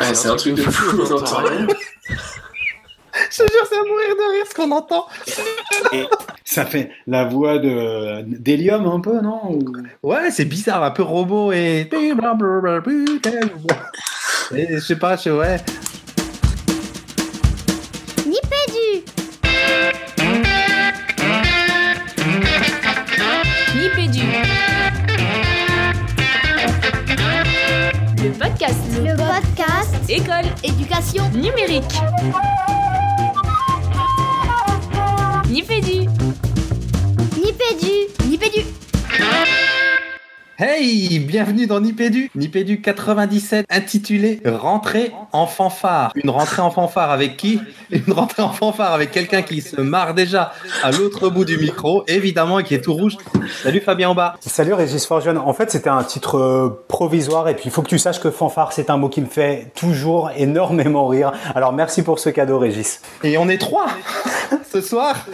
Ah, c'est un truc de fou, on entend rien. Je te jure, c'est à mourir de rire ce qu'on entend. Ça fait la voix de d'Hélium un peu, non Ou- Ouais, c'est bizarre, un peu robot et. Et je sais pas, je sais, ouais. Éducation numérique. Nipédu. Nipédu Nipédu Hey, bienvenue dans Nipédu, Nipédu 97, intitulé Rentrée en fanfare. Une rentrée en fanfare avec qui? Une rentrée en fanfare avec quelqu'un qui se marre déjà à l'autre bout du micro, évidemment, et qui est tout rouge. Salut Fabien en bas. Salut Régis Forgeon. En fait, c'était un titre euh, provisoire et puis il faut que tu saches que fanfare, c'est un mot qui me fait toujours énormément rire. Alors merci pour ce cadeau Régis. Et on est trois ce soir.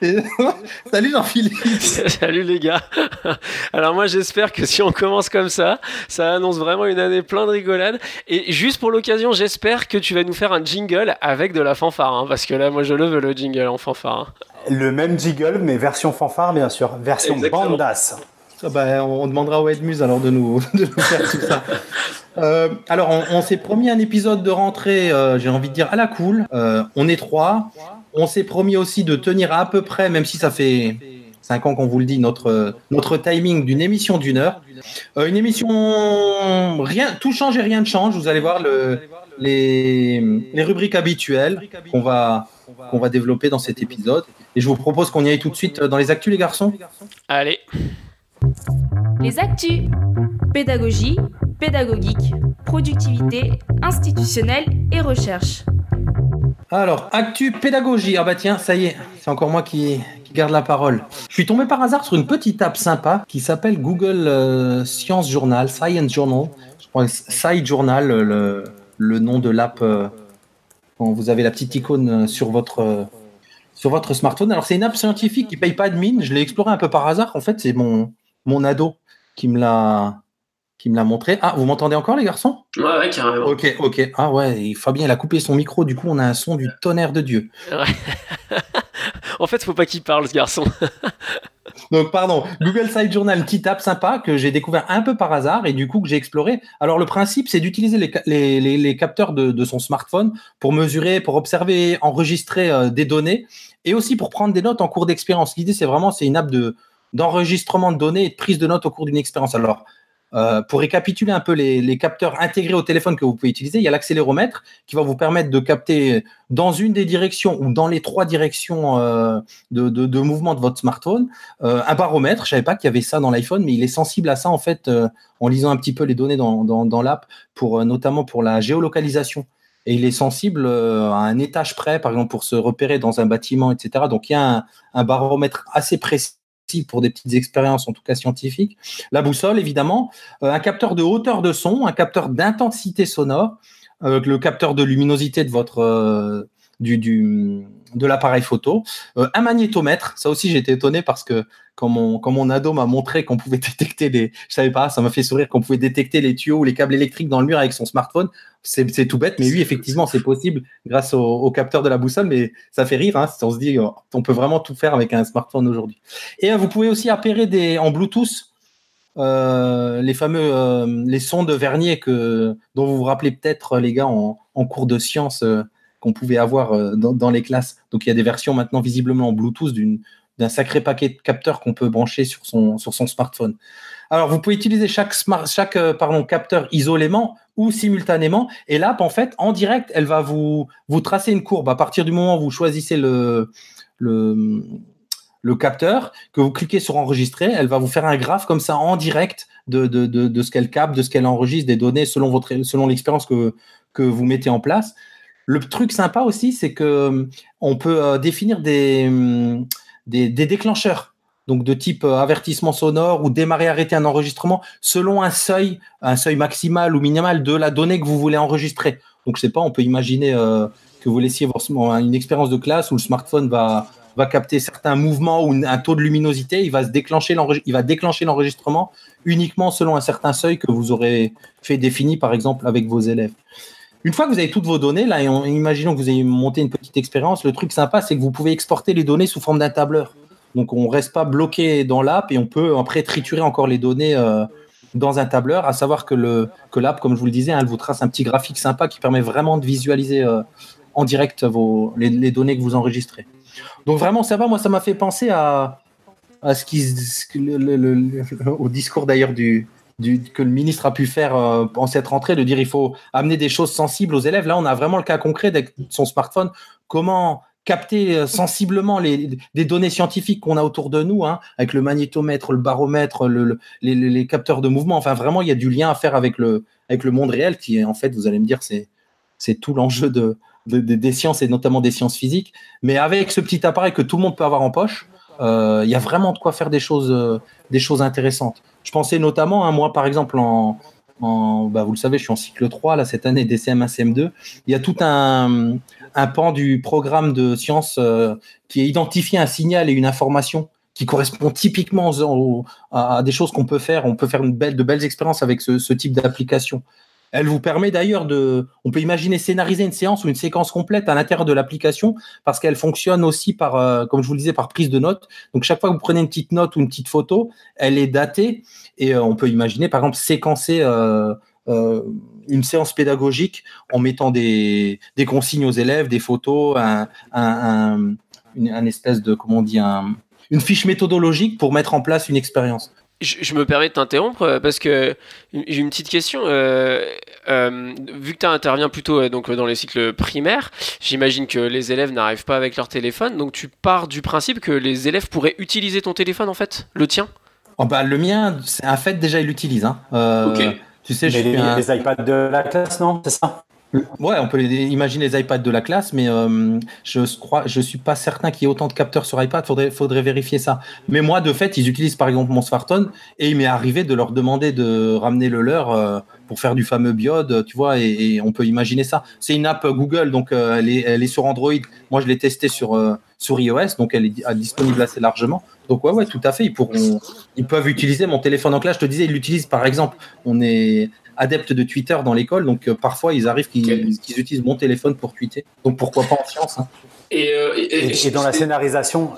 Salut Jean-Philippe. Salut les gars. Alors moi j'espère que si on commence comme ça, ça annonce vraiment une année plein de rigolade. Et juste pour l'occasion, j'espère que tu vas nous faire un jingle avec de la fanfare, hein, parce que là moi je le veux le jingle en fanfare. hein. Le même jiggle, mais version fanfare bien sûr, version Exactement. bandas. Ah bah, on on demandera au Edmuse alors de nous, de nous faire tout ça. Euh, alors, on, on s'est promis un épisode de rentrée, euh, j'ai envie de dire à la cool. Euh, on est trois. On s'est promis aussi de tenir à peu près, même si ça fait cinq ans qu'on vous le dit, notre, notre timing d'une émission d'une heure. Euh, une émission, rien, tout change et rien ne change. Vous allez voir le, les, les rubriques habituelles qu'on va, qu'on va développer dans cet épisode. Et je vous propose qu'on y aille tout de suite dans les actus, les garçons. Allez, Les actus. Pédagogie, pédagogique, productivité, institutionnelle et recherche. Alors, actu pédagogie. Ah bah tiens, ça y est, c'est encore moi qui, garde la parole. Je suis tombé par hasard sur une petite app sympa qui s'appelle Google euh, Science Journal, Science Journal. Je crois que Sci Journal, le, nom de l'app. euh, vous avez la petite icône euh, sur votre, sur votre smartphone. Alors, c'est une app scientifique qui paye pas de mine. Je l'ai exploré un peu par hasard. En fait, c'est mon, mon ado qui me l'a qui me l'a montré. Ah, vous m'entendez encore, les garçons? Ouais, ouais, carrément. Ok, ok. Ah ouais, Fabien, il a coupé son micro, du coup, on a un son du tonnerre de Dieu. en fait faut pas qu'il parle ce garçon. Donc, pardon, Google Site Journal, petite app sympa que j'ai découvert un peu par hasard et du coup que j'ai exploré. Alors, le principe, c'est d'utiliser les, les- les capteurs de, de son smartphone pour mesurer, pour observer, enregistrer euh, des données et aussi pour prendre des notes en cours d'expérience. L'idée, c'est vraiment, c'est une app de, d'enregistrement de données et de prise de notes au cours d'une expérience. Alors, euh, pour récapituler un peu les, les capteurs intégrés au téléphone que vous pouvez utiliser, il y a l'accéléromètre qui va vous permettre de capter dans une des directions ou dans les trois directions euh, de, de, de mouvement de votre smartphone euh, un baromètre. Je savais pas qu'il y avait ça dans l'iPhone, mais il est sensible à ça en fait euh, en lisant un petit peu les données dans, dans, dans l'app, pour euh, notamment pour la géolocalisation. Et il est sensible à un étage près, par exemple pour se repérer dans un bâtiment, etc. Donc il y a un, un baromètre assez précis pour des petites expériences, en tout cas scientifiques. La boussole, évidemment, euh, un capteur de hauteur de son, un capteur d'intensité sonore, euh, le capteur de luminosité de votre euh, du, du de l'appareil photo, euh, un magnétomètre. Ça aussi, j'ai été étonné parce que quand mon, quand mon ado m'a montré qu'on pouvait détecter les, je savais pas, ça m'a fait sourire qu'on pouvait détecter les tuyaux ou les câbles électriques dans le mur avec son smartphone. C'est c'est tout bête, mais oui, effectivement, c'est possible grâce au, au capteur de la boussole, mais ça fait rire. Hein, si on se dit, oh, on peut vraiment tout faire avec un smartphone aujourd'hui. Et euh, vous pouvez aussi appairer des, en Bluetooth euh, les fameux euh, les sons de vernier que, dont vous vous rappelez peut-être, les gars, en, en cours de sciences euh, qu'on pouvait avoir euh, dans, les classes. Donc, il y a des versions maintenant visiblement en Bluetooth d'un sacré paquet de capteurs qu'on peut brancher sur son, smartphone. Alors, vous pouvez utiliser chaque, euh, capteur isolément ou simultanément. Et l'app, en fait, en direct, elle va vous, tracer une courbe. À partir du moment où vous choisissez le, capteur, que vous cliquez sur enregistrer, elle va vous faire un graphe comme ça en direct de, ce qu'elle capte, de ce qu'elle enregistre, des données selon, votre, selon l'expérience que vous mettez en place. Le truc sympa aussi, c'est que euh, on peut euh, définir des, hum, des, déclencheurs, donc de type euh, avertissement sonore ou démarrer, arrêter un enregistrement selon un seuil, un seuil maximal ou minimal de la donnée que vous voulez enregistrer. Donc je sais pas, on peut imaginer que vous laissiez une expérience de classe où le smartphone va, capter certains mouvements ou un taux de luminosité, il va déclencher il va déclencher l'enregistrement uniquement selon un certain seuil que vous aurez fait défini par exemple avec vos élèves. Une fois que vous avez toutes vos données, là, et imaginons que vous ayez monté une petite expérience, le truc sympa, c'est que vous pouvez exporter les données sous forme d'un tableur. Donc, on ne reste pas bloqué dans l'app et on peut après triturer encore les données euh, dans un tableur, à savoir que, le, que l'app, comme je vous le disais, hein, elle vous trace un petit graphique sympa qui permet vraiment de visualiser euh, en direct les, données que vous enregistrez. Donc, vraiment, ça. Moi, ça m'a fait penser à, ce qui, au discours d'ailleurs du, que le ministre a pu faire euh, en cette rentrée, de dire il faut amener des choses sensibles aux élèves. Là, on a vraiment le cas concret de son smartphone. Comment capter euh, sensiblement les, des données scientifiques qu'on a autour de nous, hein, avec le magnétomètre, le baromètre, les, capteurs de mouvement. Enfin, vraiment, il y a du lien à faire avec le, avec le monde réel, qui est en fait, vous allez me dire, c'est, c'est tout l'enjeu de, des sciences et notamment des sciences physiques. Mais avec ce petit appareil que tout le monde peut avoir en poche, euh, il y a vraiment de quoi faire des choses, des choses intéressantes. Je pensais notamment, hein, moi par exemple, en, bah, vous le savez, je suis en cycle 3 là, cette année, DCM1, CM2. Il y a tout un, pan du programme de sciences euh, qui est identifié un signal et une information qui correspond typiquement à, des choses qu'on peut faire. On peut faire une belle, de belles expériences avec ce type d'application. Elle vous permet d'ailleurs de, on peut imaginer scénariser une séance ou une séquence complète à l'intérieur de l'application parce qu'elle fonctionne aussi par, euh, comme je vous le disais, par prise de notes. Donc chaque fois que vous prenez une petite note ou une petite photo, elle est datée et euh, on peut imaginer par exemple séquencer euh, une séance pédagogique en mettant des, consignes aux élèves, des photos, un, un, une, espèce de, comment on dit, un, une fiche méthodologique pour mettre en place une expérience. Je, me permets de t'interrompre euh, parce que j'ai une petite question. Euh, euh, vu que tu interviens plutôt donc, dans les cycles primaires, j'imagine que les élèves n'arrivent pas avec leur téléphone. Donc tu pars du principe que les élèves pourraient utiliser ton téléphone en fait, le tien? Oh bah, Le mien, c'est un fait, déjà, il l'utilise. Hein. Tu sais, les, les iPads de la classe, non? C'est ça? Ouais, on peut imaginer les iPads de la classe, mais euh, je crois, je suis pas certain qu'il y ait autant de capteurs sur iPad. Faudrait, faudrait vérifier ça. Mais moi, de fait, ils utilisent par exemple mon smartphone et il m'est arrivé de leur demander de ramener le leur euh, pour faire du fameux biode, tu vois, et, on peut imaginer ça. C'est une app Google, donc euh, elle, est, sur Android. Moi, je l'ai testé sur sur iOS, donc elle est disponible assez largement. Donc ouais, ouais, tout à fait. Ils pourront, ils peuvent utiliser mon téléphone en classe. Je te disais, ils l'utilisent par exemple. On est adeptes de Twitter dans l'école, donc euh, parfois ils arrivent qu'ils utilisent mon téléphone pour tweeter. Donc pourquoi pas en science hein. euh, et, et, dans la scénarisation,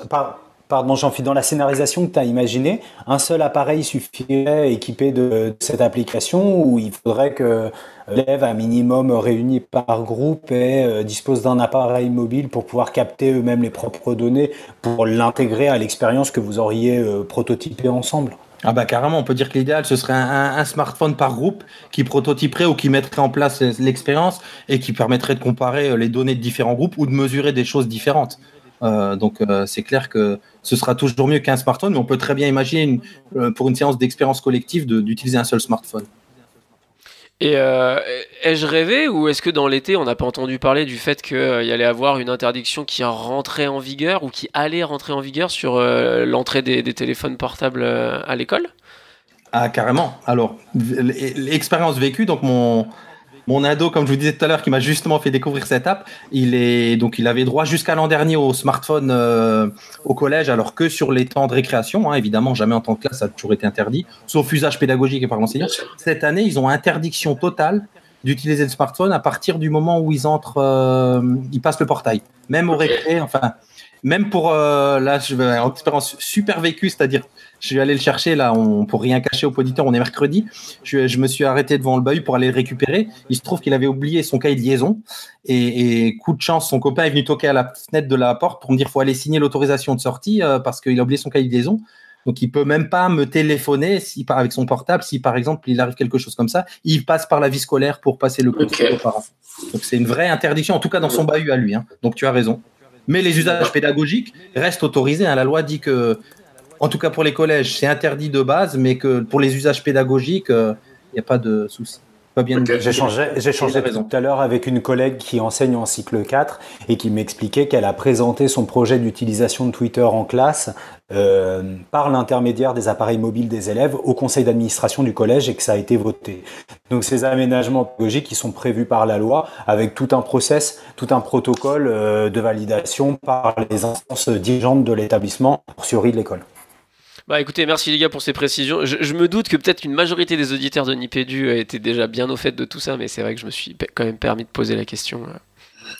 pardon Jean-Philippe, dans la scénarisation que tu as imaginé, un seul appareil suffirait équipé de, cette application ou il faudrait que l'élève, un minimum réuni par groupe, et, euh, dispose d'un appareil mobile pour pouvoir capter eux-mêmes les propres données pour l'intégrer à l'expérience que vous auriez prototypée ensemble? Ah bah carrément, on peut dire que l'idéal, ce serait un, smartphone par groupe qui prototyperait ou qui mettrait en place l'expérience et qui permettrait de comparer euh, les données de différents groupes ou de mesurer des choses différentes. Euh, donc euh, c'est clair que ce sera toujours mieux qu'un smartphone, mais on peut très bien imaginer pour une séance d'expérience collective d'utiliser un seul smartphone. Et euh, ai-je rêvé ou est-ce que dans l'été, on n'a pas entendu parler du fait qu'il euh, y allait avoir une interdiction qui rentrait en vigueur ou qui allait rentrer en vigueur sur euh, l'entrée des, téléphones portables à l'école? Ah, carrément. Alors, l'expérience vécue, donc mon, mon ado, comme je vous disais tout à l'heure, qui m'a justement fait découvrir cette app, il est donc il avait droit jusqu'à l'an dernier au smartphone euh, au collège, alors que sur les temps de récréation, hein, évidemment, jamais en tant que classe, ça a toujours été interdit, sauf usage pédagogique et par l'enseignant. Cette année, ils ont interdiction totale d'utiliser le smartphone à partir du moment où ils entrent, euh, ils passent le portail, même au récré, enfin, même pour euh, là, je vais en expérience super vécue, c'est-à-dire je suis allé le chercher là, on, pour rien cacher au poditeur, on est mercredi. Je, me suis arrêté devant le bahut pour aller le récupérer. Il se trouve qu'il avait oublié son cahier de liaison et, coup de chance, son copain est venu toquer à la fenêtre de la porte pour me dire faut aller signer l'autorisation de sortie euh, parce qu'il a oublié son cahier de liaison. Donc il peut même pas me téléphoner si avec son portable si par exemple il arrive quelque chose comme ça, il passe par la vie scolaire pour passer le coup de parents. Donc c'est une vraie interdiction en tout cas dans son bahut à lui. Hein. Donc tu as raison. Mais les usages pédagogiques restent autorisés. Hein. La loi dit que en tout cas pour les collèges, c'est interdit de base, mais que pour les usages pédagogiques, il euh, n'y a pas de souci. Pas bien. Ok. J'ai changé, j'ai changé Il tout à l'heure avec une collègue qui enseigne en cycle 4 et qui m'expliquait qu'elle a présenté son projet d'utilisation de Twitter en classe euh, par l'intermédiaire des appareils mobiles des élèves au conseil d'administration du collège et que ça a été voté. Donc ces aménagements pédagogiques qui sont prévus par la loi avec tout un process, tout un protocole euh, de validation par les instances dirigeantes de l'établissement, pour survie de l'école. Bah écoutez, merci les gars pour ces précisions. Je, je me doute que peut-être qu'une majorité des auditeurs de Nipédu étaient déjà bien au fait de tout ça, mais c'est vrai que je me suis quand même permis de poser la question. euh.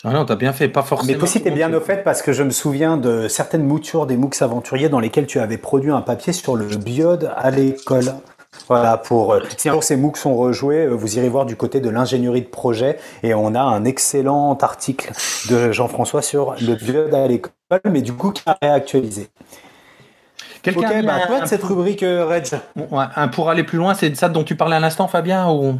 Ah non, t'as bien fait, pas forcément. Mais toi aussi, t'es bien au fait parce que je me souviens de certaines moutures des MOOCs aventuriers dans lesquelles tu avais produit un papier sur le biode à l'école. Voilà, pour euh, si un jour ces MOOCs sont rejoués, euh, vous irez voir du côté de l'ingénierie de projet et on a un excellent article de Jean-François sur le biode à l'école, mais du coup qui a réactualisé. Quelqu'un Ok, a mis bah toi de cette rubrique euh, Reg. Ouais, un pour aller plus loin, c'est de ça dont tu parlais à l'instant, Fabien ou?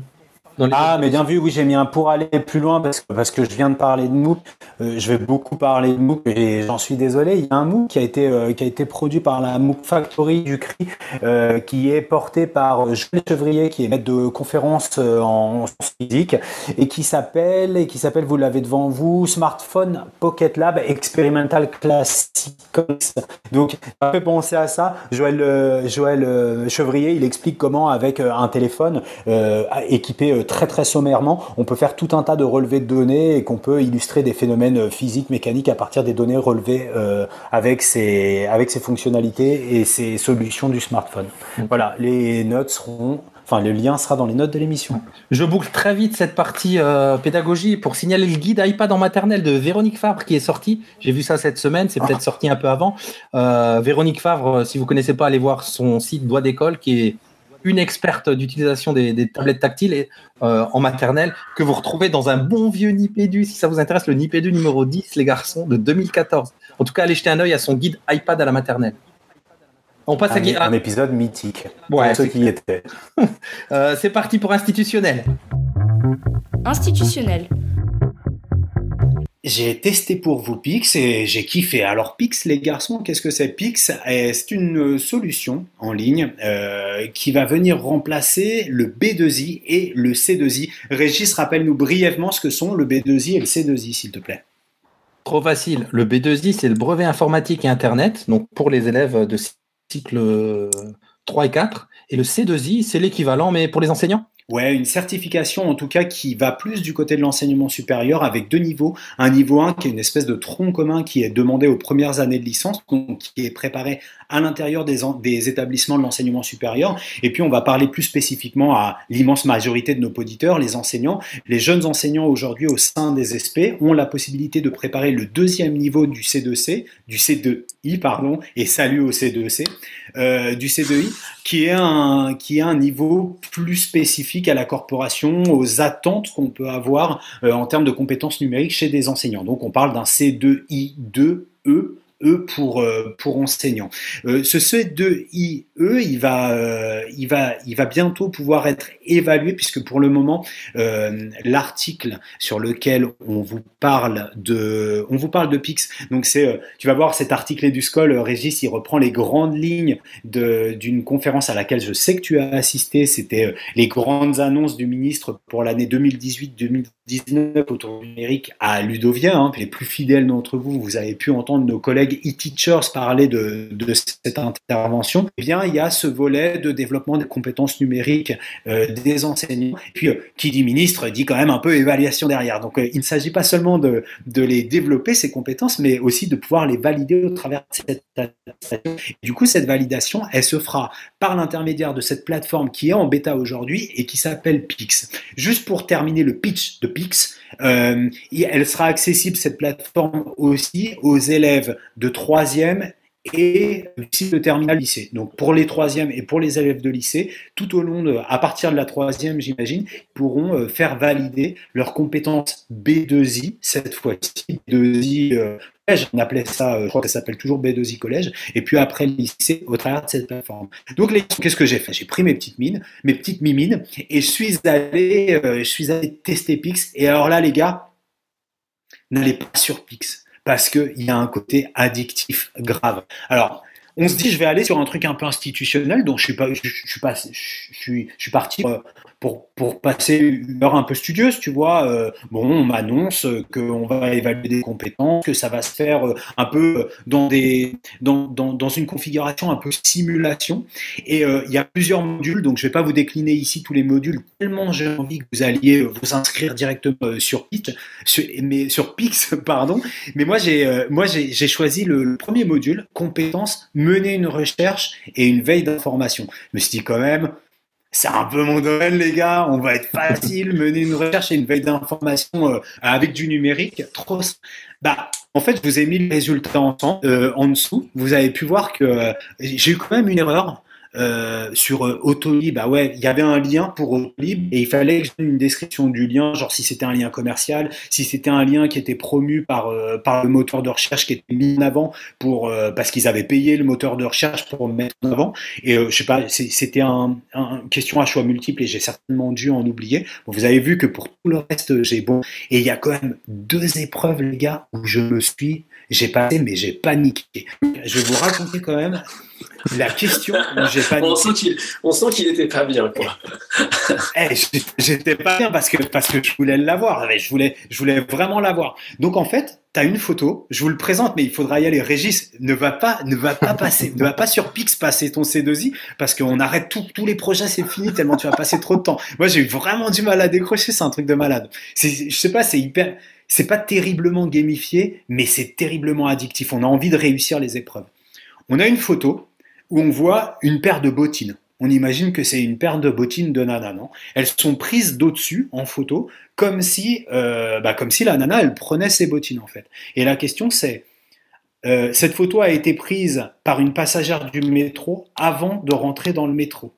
Dans les- Ah, mais bien vu, oui, j'ai mis un pour aller plus loin parce que, parce que je viens de parler de MOOC. Euh, je vais beaucoup parler de MOOC et j'en suis désolé. Il y a un MOOC qui a été, euh, qui a été produit par la MOOC Factory du CRI, euh, qui est porté par Joël Chevrier, qui est maître de conférence en sciences physiques et qui s'appelle, et qui s'appelle, vous l'avez devant vous, Smartphone Pocket Lab Experimental Classics. Donc, ça fait penser à ça. Joël, Joël Chevrier, il explique comment, avec un téléphone équipé très très sommairement, on peut faire tout un tas de relevés de données et qu'on peut illustrer des phénomènes euh, physiques, mécaniques à partir des données relevées euh, avec ses avec ses fonctionnalités et ses solutions du smartphone. Voilà, les notes seront, enfin le lien sera dans les notes de l'émission. Je boucle très vite cette partie euh, pédagogie pour signaler le guide iPad en maternelle de Véronique Fabre qui est sorti. J'ai vu ça cette semaine, c'est peut-être sorti un peu avant. Euh, Véronique Fabre, euh, si vous connaissez pas, allez voir son site Doigt d'école qui est une experte d'utilisation des, des tablettes tactiles et, euh, en maternelle que vous retrouvez dans un bon vieux Nipédu si ça vous intéresse le Nipédu numéro 10 les garçons de 2014. En tout cas, allez jeter un œil à son guide iPad à la maternelle. On passe à Un, Guy- un épisode mythique. Ouais, pour ceux qui y étaient. euh, c'est parti pour institutionnel. Institutionnel. J'ai testé pour vous Pix et j'ai kiffé. Alors Pix, les garçons, qu'est-ce que c'est? Pix C'est une solution en ligne euh, qui va venir remplacer le B2I et le C2I. Régis, rappelle-nous brièvement ce que sont le B2I et le C2I, s'il te plaît. Trop facile. Le B2I, c'est le brevet informatique et Internet, donc pour les élèves de cycle euh, 3 et 4. Et le C2I, c'est l'équivalent, mais pour les enseignants? Ouais, une certification en tout cas qui va plus du côté de l'enseignement supérieur avec deux niveaux. Un niveau 1 qui est une espèce de tronc commun qui est demandé aux premières années de licence, qui est préparé à l'intérieur des établissements de l'enseignement supérieur. Et puis on va parler plus spécifiquement à l'immense majorité de nos auditeurs, les enseignants. Les jeunes enseignants aujourd'hui au sein des SP ont la possibilité de préparer le deuxième niveau du C2C, du C2I, pardon, et salut au C2C, euh, du C2I, qui est un, qui est un niveau plus spécifique à la corporation, aux attentes qu'on peut avoir euh, en termes de compétences numériques chez des enseignants. Donc on parle d'un C2I2E. E pour euh, pour enseignants. Euh, ce C2IE, il va euh, il va il va bientôt pouvoir être évalué puisque pour le moment l'article sur lequel on vous parle de on vous parle de Pix. Donc c'est tu vas voir cet article EduScol, Régis, il reprend les grandes lignes d'une conférence à laquelle je sais que tu as assisté. C'était les grandes annonces du ministre pour l'année 2018-2019 autour du numérique à Ludovia. Hein. Les plus fidèles d'entre vous, vous avez pu entendre nos collègues e-teachers parler de, cette intervention. Eh bien, il y a ce volet de développement des compétences numériques euh, des enseignants. Et puis, euh, qui dit ministre dit quand même un peu évaluation derrière. Donc, euh, il ne s'agit pas seulement de, les développer, ces compétences, mais aussi de pouvoir les valider au travers de cette. Et Du coup, cette validation, elle se fera par l'intermédiaire de cette plateforme qui est en bêta aujourd'hui et qui s'appelle Pix. Juste pour terminer le pitch de Pix, elle sera accessible, cette plateforme aussi, aux élèves troisième et cycle terminal lycée. Donc pour les troisièmes et pour les élèves de lycée, tout au long de, à partir de la troisième, j'imagine, pourront euh, faire valider leurs compétences B2I cette fois-ci, B2I euh, on appelait ça, euh, je crois que ça s'appelle toujours B2I collège, et puis après le lycée au travers de cette plateforme. Donc qu'est-ce que j'ai fait? J'ai pris mes petites mines, mes petites mimines, et je suis allé, je suis allé tester Pix. Et alors là, les gars, n'allez pas sur Pix parce qu'il y a un côté addictif grave. Alors, on se dit, je vais aller sur un truc un peu institutionnel, donc je suis pas, parti pour, passer une heure un peu studieuse, tu vois. Euh, bon, on m'annonce qu'on va évaluer des compétences, que ça va se faire euh, un peu dans, une configuration un peu simulation. Et euh, il y a plusieurs modules, donc je vais pas vous décliner ici tous les modules, tellement j'ai envie que vous alliez vous inscrire directement sur Pix, sur, mais sur Pix, pardon. Mais moi, j'ai moi j'ai choisi le, le premier module, compétences, mener une recherche et une veille d'information. Je me suis dit quand même, c'est un peu mon domaine, les gars. On va être facile, mener une recherche et une veille d'information euh, avec du numérique. Trop. Bah, en fait, je vous ai mis le résultat en, euh, en dessous. Vous avez pu voir que euh, j'ai eu quand même une erreur. Euh, sur euh, Autolib, bah ouais, il y avait un lien pour Autolib et il fallait que donne une description du lien, genre si c'était un lien commercial, si c'était un lien qui était promu par euh, par le moteur de recherche qui était mis en avant pour parce qu'ils avaient payé le moteur de recherche pour le mettre en avant. Et je sais pas, c'était un, question à choix multiple et j'ai certainement dû en oublier. Vous avez vu que pour tout le reste, j'ai bon. Et il y a quand même deux épreuves, les gars, où je me suis, j'ai passé, mais j'ai paniqué. Je vais vous raconter quand même la question, j'ai pas on sent qu'il, on sent qu'il était pas bien, quoi. hey, j'étais pas bien parce que parce que je voulais l'avoir. Je voulais, je voulais vraiment l'avoir. Donc en fait, tu as une photo. Je vous le présente, mais il faudra y aller. Régis, ne va pas, ne va pas passer, ne va pas sur Pix passer ton C2I parce qu'on arrête tout, tous les projets, c'est fini tellement tu vas passer trop de temps. Moi, j'ai eu vraiment du mal à décrocher. C'est un truc de malade. Je sais pas, c'est hyper. C'est pas terriblement gamifié, mais c'est terriblement addictif. On a envie de réussir les épreuves. On a une photo où on voit une paire de bottines. On imagine que c'est une paire de bottines de nana, Elles sont prises d'au-dessus en photo, comme si, euh, bah, comme si la nana, elle prenait ses bottines en fait. Et la question c'est, euh, cette photo a été prise par une passagère du métro avant de rentrer dans le métro,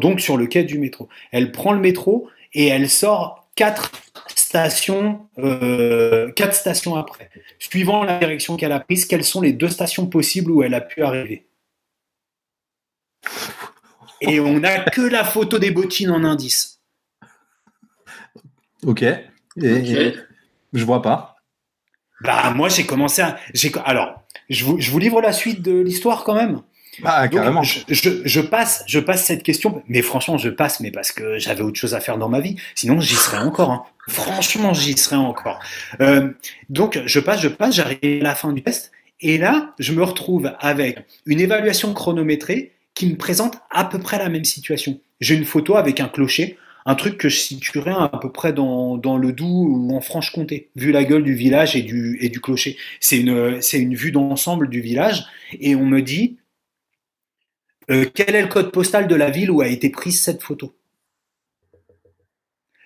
donc sur le quai du métro. Elle prend le métro et elle sort quatre stations, euh, quatre stations après. Suivant la direction qu'elle a prise, quelles sont les deux stations possibles où elle a pu arriver? Et on n'a que la photo des bottines en indice. Ok. Et, okay. je vois pas. Bah moi j'ai commencé à. Alors, je vous, je vous, livre la suite de l'histoire quand même. Ah, carrément. Je, je, je, passe, je passe cette question, mais franchement, je passe, mais parce que j'avais autre chose à faire dans ma vie. Sinon, j'y serais encore. Hein. Franchement, j'y serais encore. Euh, donc, je passe, je passe, j'arrive à la fin du test, et là, je me retrouve avec une évaluation chronométrée qui me présente à peu près la même situation. J'ai une photo avec un clocher, un truc que je situerais à peu près dans, dans le Doubs ou en Franche-Comté, vu la gueule du village et du, et du clocher. C'est une, c'est une vue d'ensemble du village, et on me dit euh, quel est le code postal de la ville où a été prise cette photo?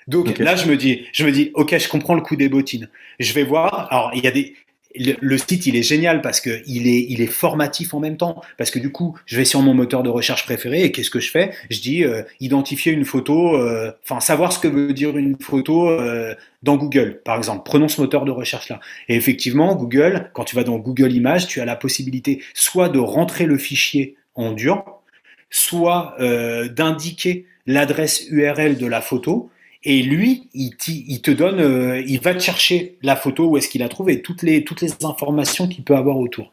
Donc okay. là, je me dis, je me dis, ok, je comprends le coup des bottines. Je vais voir. Alors, il y a des, le, site il est génial parce que il est il est formatif en même temps. Parce que du coup je vais sur mon moteur de recherche préféré et qu'est-ce que je fais? Je dis euh, identifier une photo enfin euh, savoir ce que veut dire une photo euh, dans Google par exemple. Prenons ce moteur de recherche là. Et effectivement Google quand tu vas dans Google Images tu as la possibilité soit de rentrer le fichier en dur soit d'indiquer l'adresse URL de la photo et lui, il, te donne, euh, il va te chercher la photo où est-ce qu'il a trouvé toutes les toutes les informations qu'il peut avoir autour.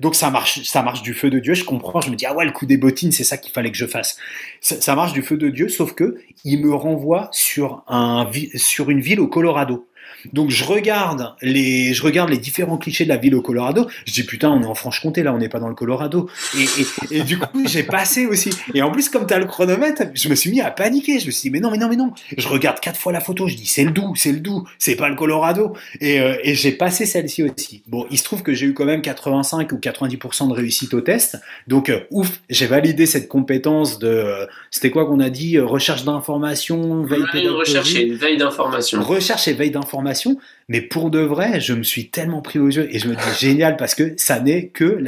Donc ça marche, ça marche du feu de Dieu. Je comprends. Je me dis ah ouais, le coup des bottines, c'est ça qu'il fallait que je fasse. Ça, ça, marche du feu de Dieu, sauf que il me renvoie sur un sur une ville au Colorado. Donc je regarde les, je regarde les différents clichés de la ville au Colorado. Je dis putain, on est en Franche-Comté là, on n'est pas dans le Colorado. Et, et, et du coup, j'ai passé aussi. Et en plus, comme tu as le chronomètre, je me suis mis à paniquer. Je me suis dit mais non, mais non, mais non. Je regarde quatre fois la photo. Je dis c'est le Doubs, c'est le Doubs, c'est pas le Colorado. Et, euh, et j'ai passé celle-ci aussi. Bon, il se trouve que j'ai eu quand même 85 ou 90% de réussite au test. Donc euh, ouf, j'ai validé cette compétence de, euh, c'était quoi qu'on a dit, recherche d'informations, veille ouais, Recherche et veille d'information. Recherche et veille d'information. Mais pour de vrai, je me suis tellement pris aux yeux et je me dis génial parce que ça n'est que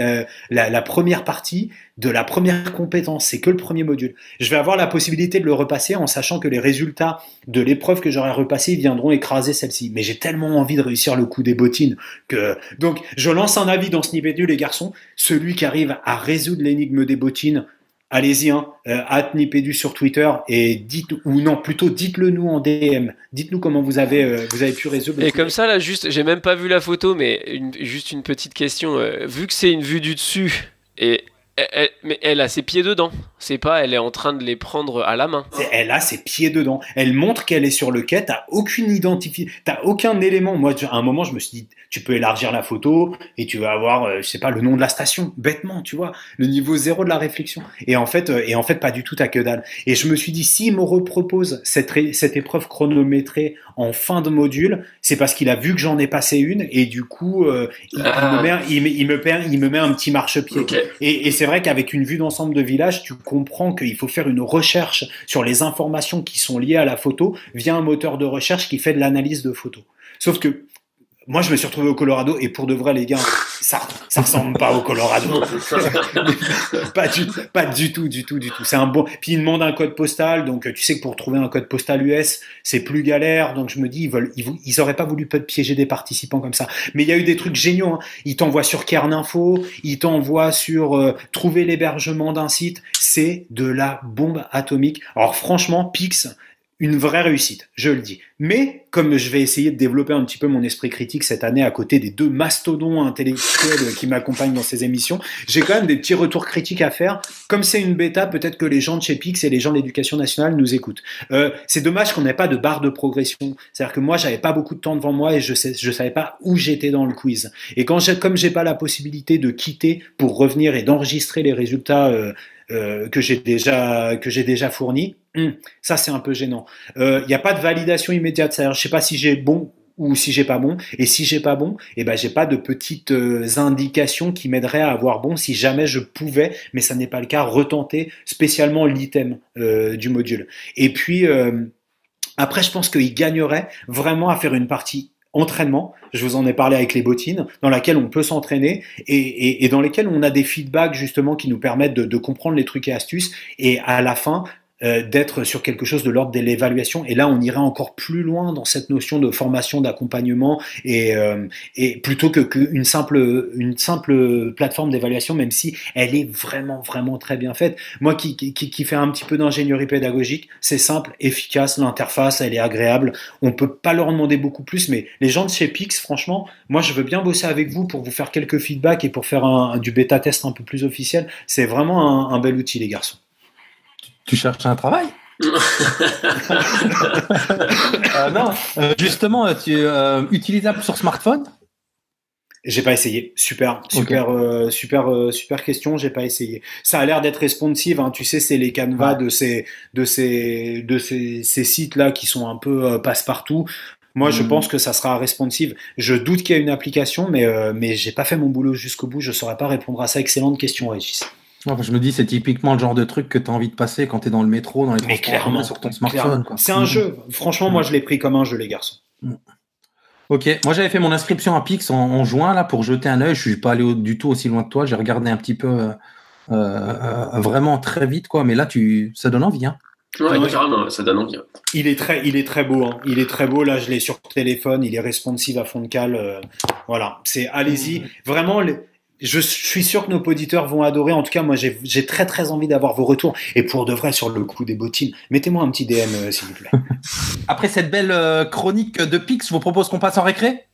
la, première partie de la première compétence, c'est que le premier module. Je vais avoir la possibilité de le repasser en sachant que les résultats de l'épreuve que j'aurai repassée viendront écraser celle-ci. Mais j'ai tellement envie de réussir le coup des bottines que donc je lance un avis dans ce niveau les garçons. Celui qui arrive à résoudre l'énigme des bottines allez-y, hein, euh, sur Twitter et dites ou non plutôt dites-le nous en DM. Dites-nous comment vous avez euh, vous avez pu résoudre. Et comme ça là, juste, j'ai même pas vu la photo, mais une, juste une petite question. Euh, vu que c'est une vue du dessus et mais elle a ses pieds dedans. C'est pas, elle est en train de les prendre à la main. Elle a ses pieds dedans. Elle montre qu'elle est sur le quai. T'as aucune identification, t'as aucun élément. Moi, à un moment, je me suis dit, tu peux élargir la photo et tu vas avoir, euh, je sais pas, le nom de la station, bêtement, tu vois, le niveau zéro de la réflexion. Et en fait, euh, et en fait, pas du tout à que dalle. Et je me suis dit, s'il me repropose cette, cette épreuve chronométrée en fin de module, c'est parce qu'il a vu que j'en ai passé une et du coup, euh, il, me met, il, me, il, me, il me met un petit marchepied. Et, et c'est vrai qu'avec une vue d'ensemble de village, tu comprends qu'il faut faire une recherche sur les informations qui sont liées à la photo via un moteur de recherche qui fait de l'analyse de photos. Sauf que moi, je me suis retrouvé au Colorado et pour de vrai, les gars, ça, ça ressemble pas au Colorado. pas du, pas du tout, du tout, du tout. C'est un bon. Puis ils demandent un code postal, donc tu sais que pour trouver un code postal US, c'est plus galère. Donc je me dis, ils veulent, ils, ils auraient pas voulu peut-être piéger des participants comme ça. Mais il y a eu des trucs géniaux. Hein. Ils t'envoient sur Kern Info, ils t'envoient sur euh, trouver l'hébergement d'un site. C'est de la bombe atomique. Alors franchement, Pix, une vraie réussite, je le dis. Mais comme je vais essayer de développer un petit peu mon esprit critique cette année à côté des deux mastodons intellectuels qui m'accompagnent dans ces émissions, j'ai quand même des petits retours critiques à faire. Comme c'est une bêta, peut-être que les gens de chez Pix et les gens de l'éducation nationale nous écoutent. Euh, c'est dommage qu'on n'ait pas de barre de progression. C'est-à-dire que moi, j'avais pas beaucoup de temps devant moi et je sais, je savais pas où j'étais dans le quiz. Et quand j'ai, comme j'ai pas la possibilité de quitter pour revenir et d'enregistrer les résultats euh, euh, que j'ai déjà que j'ai déjà fourni. Hum, ça c'est un peu gênant. Il euh, n'y a pas de validation immédiate. Je sais pas si j'ai bon ou si j'ai pas bon. Et si j'ai pas bon, eh ben j'ai pas de petites euh, indications qui m'aideraient à avoir bon si jamais je pouvais, mais ça n'est pas le cas, retenter spécialement l'item du module. Et puis après, je pense qu'il gagnerait vraiment à faire une partie entraînement, je vous en ai parlé avec les bottines, dans laquelle on peut s'entraîner et, dans lesquelles on a des feedbacks justement qui nous permettent de comprendre les trucs et astuces et à la fin euh, d'être sur quelque chose de l'ordre de l'évaluation. Et là, on irait encore plus loin dans cette notion de formation, d'accompagnement, et, euh, et plutôt que qu'une simple, une simple plateforme d'évaluation, même si elle est vraiment, vraiment très bien faite. Moi qui, qui, qui fais un petit peu d'ingénierie pédagogique, c'est simple, efficace, l'interface, elle est agréable. On peut pas leur demander beaucoup plus, mais les gens de chez Pix, franchement, moi je veux bien bosser avec vous pour vous faire quelques feedbacks et pour faire un, du bêta test un peu plus officiel. C'est vraiment un, un bel outil, les garçons. Tu cherches un travail euh, Non, euh, justement, tu euh, utilisable sur smartphone? J'ai pas essayé. Super, super, super, super question. J'ai pas essayé. Ça a l'air d'être responsive. Hein. Tu sais, c'est les canevas de ces, de ces, de ces, ces sites là qui sont un peu passe-partout. Moi, je hmm. pense que ça sera responsive. Je doute qu'il y ait une application, mais mais j'ai pas fait mon boulot jusqu'au bout. Je saurais pas répondre à ça. Excellente question, Régis je me dis, c'est typiquement le genre de truc que tu as envie de passer quand tu es dans le métro, dans les Mais clairement, sur ton smartphone. C'est un mm. jeu. Franchement, moi, mm. je l'ai pris comme un jeu, les garçons. Mm. Ok, moi j'avais fait mon inscription à Pix en, juin là pour jeter un œil. Je suis pas allé du tout aussi loin que toi. J'ai regardé un petit peu, euh, euh, vraiment très vite quoi. Mais là, tu, ça donne envie. Hein. Ouais, carrément, ça donne envie. Il est très, il est très beau. Hein. Il est très beau. Là, je l'ai sur téléphone. Il est responsive à fond de cale. Euh, voilà, c'est allez-y. Vraiment, les, je suis sûr que nos auditeurs vont adorer. En tout cas, moi, j'ai très très envie d'avoir vos retours. Et pour de vrai, sur le coup des bottines, mettez-moi un petit DM, euh, s'il vous plaît. Après cette belle euh, chronique de Pix, je vous propose qu'on passe en récré?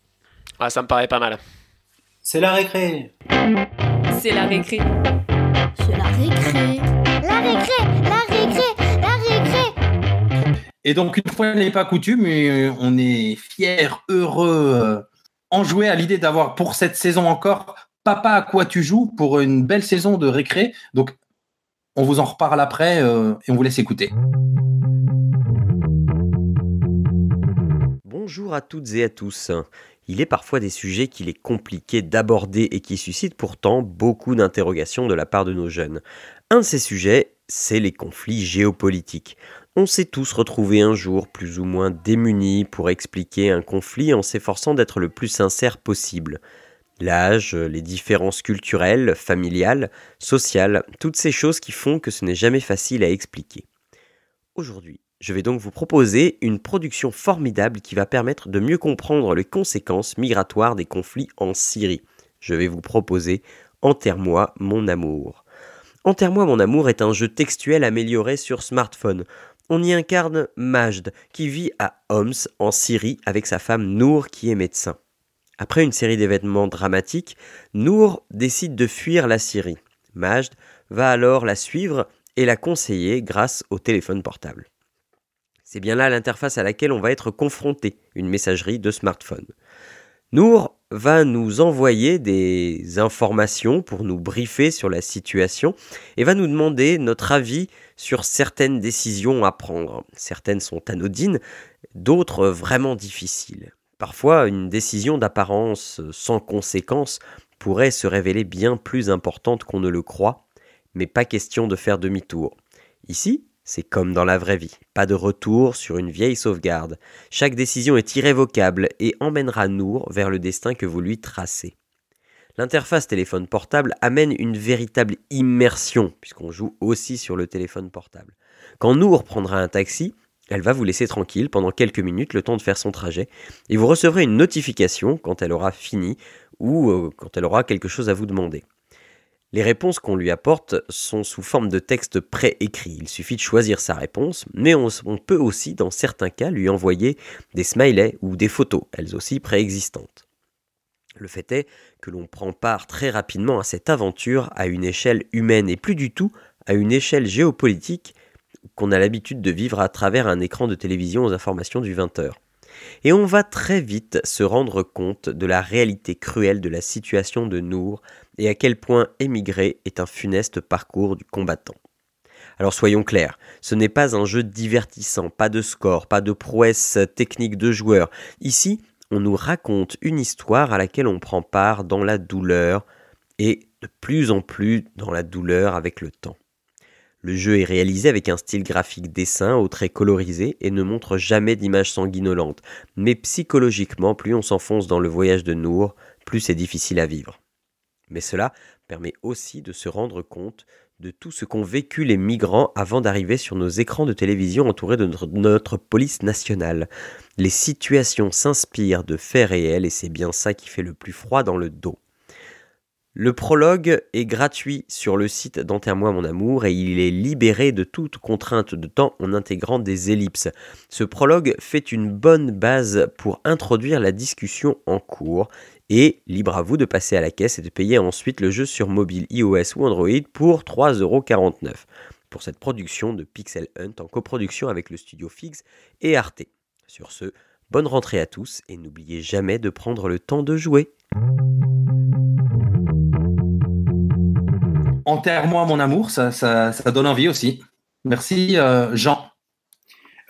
Ah, ça me paraît pas mal. C'est la récré. C'est la récré. C'est la récré. La récré, la récré, la récré. Et donc, une fois n'est pas coutume, euh, on est fiers, heureux, enjoués à l'idée d'avoir pour cette saison encore Papa à quoi tu joues pour une belle saison de récré? Donc, on vous en reparle après euh, et on vous laisse écouter. Bonjour à toutes et à tous. Il est parfois des sujets qu'il est compliqué d'aborder et qui suscitent pourtant beaucoup d'interrogations de la part de nos jeunes. Un de ces sujets, c'est les conflits géopolitiques. On s'est tous retrouvés un jour plus ou moins démunis pour expliquer un conflit en s'efforçant d'être le plus sincère possible. L'âge, les différences culturelles, familiales, sociales, toutes ces choses qui font que ce n'est jamais facile à expliquer. Aujourd'hui, je vais donc vous proposer une production formidable qui va permettre de mieux comprendre les conséquences migratoires des conflits en Syrie. Je vais vous proposer Enterre-moi mon amour. Enterre-moi mon amour est un jeu textuel amélioré sur smartphone. On y incarne Majd, qui vit à Homs, en Syrie, avec sa femme Nour, qui est médecin. Après une série d'événements dramatiques, Nour décide de fuir la Syrie. Majd va alors la suivre et la conseiller grâce au téléphone portable. C'est bien là l'interface à laquelle on va être confronté, une messagerie de smartphone. Nour va nous envoyer des informations pour nous briefer sur la situation et va nous demander notre avis sur certaines décisions à prendre. Certaines sont anodines, d'autres vraiment difficiles. Parfois, une décision d'apparence sans conséquence pourrait se révéler bien plus importante qu'on ne le croit, mais pas question de faire demi-tour. Ici, c'est comme dans la vraie vie, pas de retour sur une vieille sauvegarde. Chaque décision est irrévocable et emmènera Nour vers le destin que vous lui tracez. L'interface téléphone portable amène une véritable immersion, puisqu'on joue aussi sur le téléphone portable. Quand Nour prendra un taxi, elle va vous laisser tranquille pendant quelques minutes le temps de faire son trajet, et vous recevrez une notification quand elle aura fini ou euh, quand elle aura quelque chose à vous demander. Les réponses qu'on lui apporte sont sous forme de texte préécrit. Il suffit de choisir sa réponse, mais on, peut aussi, dans certains cas, lui envoyer des smileys ou des photos, elles aussi préexistantes. Le fait est que l'on prend part très rapidement à cette aventure à une échelle humaine et plus du tout à une échelle géopolitique qu'on a l'habitude de vivre à travers un écran de télévision aux informations du 20h. Et on va très vite se rendre compte de la réalité cruelle de la situation de Nour et à quel point émigrer est un funeste parcours du combattant. Alors soyons clairs, ce n'est pas un jeu divertissant, pas de score, pas de prouesse technique de joueur. Ici, on nous raconte une histoire à laquelle on prend part dans la douleur et de plus en plus dans la douleur avec le temps. Le jeu est réalisé avec un style graphique dessin aux traits colorisés et ne montre jamais d'images sanguinolentes, mais psychologiquement, plus on s'enfonce dans le voyage de Nour, plus c'est difficile à vivre. Mais cela permet aussi de se rendre compte de tout ce qu'ont vécu les migrants avant d'arriver sur nos écrans de télévision entourés de notre, police nationale. Les situations s'inspirent de faits réels et c'est bien ça qui fait le plus froid dans le dos. Le prologue est gratuit sur le site d'Enterre-moi mon amour et il est libéré de toute contrainte de temps en intégrant des ellipses. Ce prologue fait une bonne base pour introduire la discussion en cours et libre à vous de passer à la caisse et de payer ensuite le jeu sur mobile iOS ou Android pour 3,49€ pour cette production de Pixel Hunt en coproduction avec le studio Figs et Arte. Sur ce, bonne rentrée à tous et n'oubliez jamais de prendre le temps de jouer. Enterre-moi mon amour, ça, ça, donne envie aussi. Merci euh, Jean.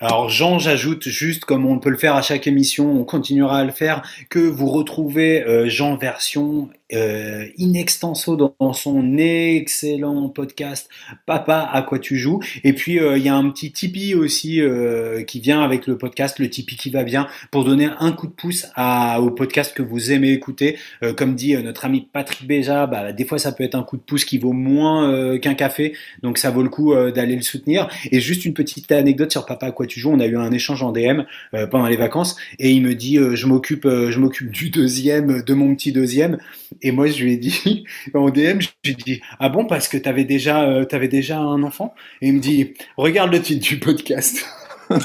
Alors Jean, j'ajoute juste, comme on peut le faire à chaque émission, on continuera à le faire, que vous retrouvez euh, Jean version euh, in extenso dans son excellent podcast Papa à quoi tu joues. Et puis euh, il y a un petit Tipeee aussi euh, qui vient avec le podcast, le Tipeee qui va bien, pour donner un coup de pouce au podcast que vous aimez écouter. comme dit notre ami Patrick Béja, bah, des fois ça peut être un coup de pouce qui vaut moins qu'un café, donc ça vaut le coup d'aller le soutenir. Et juste une petite anecdote sur Papa à quoi tu joues, on a eu un échange en DM pendant les vacances et il me dit je m'occupe je m'occupe du deuxième, de mon petit deuxième. Et moi, je lui ai dit, en DM, je lui ai dit, ah bon, parce que tu avais, déjà, euh, avais déjà un enfant? Et il me dit, regarde le titre du podcast. ah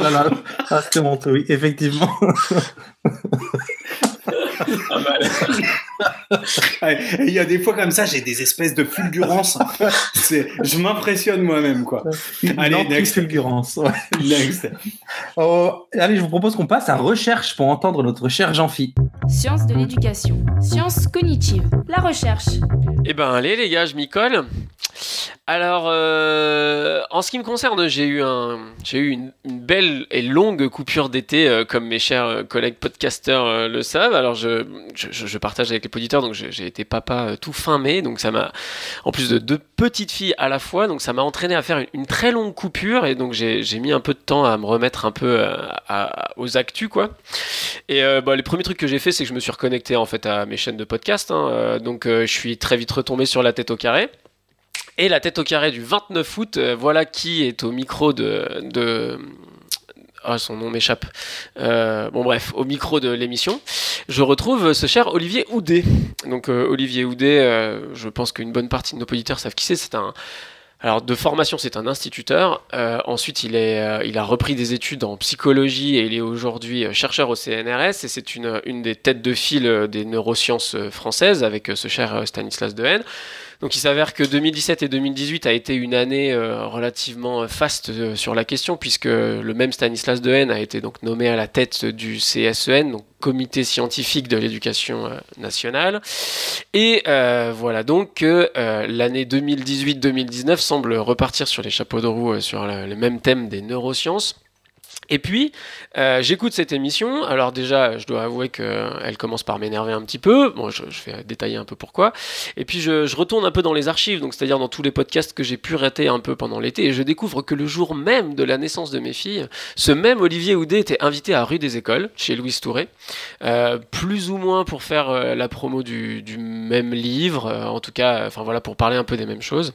là là, ah, c'était mon oui, effectivement. Il y a des fois comme ça, j'ai des espèces de fulgurances. je m'impressionne moi-même, quoi. Allez, next. fulgurance. next. Oh, allez, je vous propose qu'on passe à recherche pour entendre notre cher Jean-Phi. Sciences de l'éducation, sciences cognitives, la recherche. Eh ben, allez, les gars, je m'y colle. Alors, euh, en ce qui me concerne, j'ai eu, un, j'ai eu une, belle et longue coupure d'été, euh, comme mes chers collègues podcasteurs euh, le savent. Alors, je, je, partage avec donc j'ai, été papa tout fin mai, donc ça m'a, en plus de deux petites filles à la fois, donc ça m'a entraîné à faire une, très longue coupure, et donc j'ai, mis un peu de temps à me remettre un peu aux actus, quoi. Et bah, les premiers trucs que j'ai fait, c'est que je me suis reconnecté en fait à mes chaînes de podcast, hein, donc je suis très vite retombé sur la tête au carré. Et la tête au carré du 29 août, euh, voilà qui est au micro de... Ah, son nom m'échappe. Euh, bon, bref, au micro de l'émission, je retrouve ce cher Olivier Houdet. Donc, euh, Olivier Houdet, je pense qu'une bonne partie de nos auditeurs savent qui c'est. C'est un, alors de formation, c'est un instituteur. ensuite, il a repris des études en psychologie et il est aujourd'hui chercheur au CNRS. Et c'est une, une des têtes de file des neurosciences françaises avec ce cher Stanislas Dehaene. Donc il s'avère que 2017 et 2018 a été une année euh, relativement faste euh, sur la question puisque le même Stanislas Dehaene a été donc nommé à la tête du CSEN, donc Comité scientifique de l'éducation euh, nationale. Et voilà donc que l'année 2018-2019 semble repartir sur les chapeaux de roue sur le même thème des neurosciences. Et puis, euh, j'écoute cette émission. Alors déjà, je dois avouer qu'elle commence par m'énerver un petit peu. Bon, je, vais détailler un peu pourquoi. Et puis, je, retourne un peu dans les archives, donc c'est-à-dire dans tous les podcasts que j'ai pu rater un peu pendant l'été, et je découvre que le jour même de la naissance de mes filles, ce même Olivier Houdet était invité à Rue des Écoles, chez Louise Touré, euh, plus ou moins pour faire euh, la promo du, du même livre, en tout cas, enfin voilà, pour parler un peu des mêmes choses.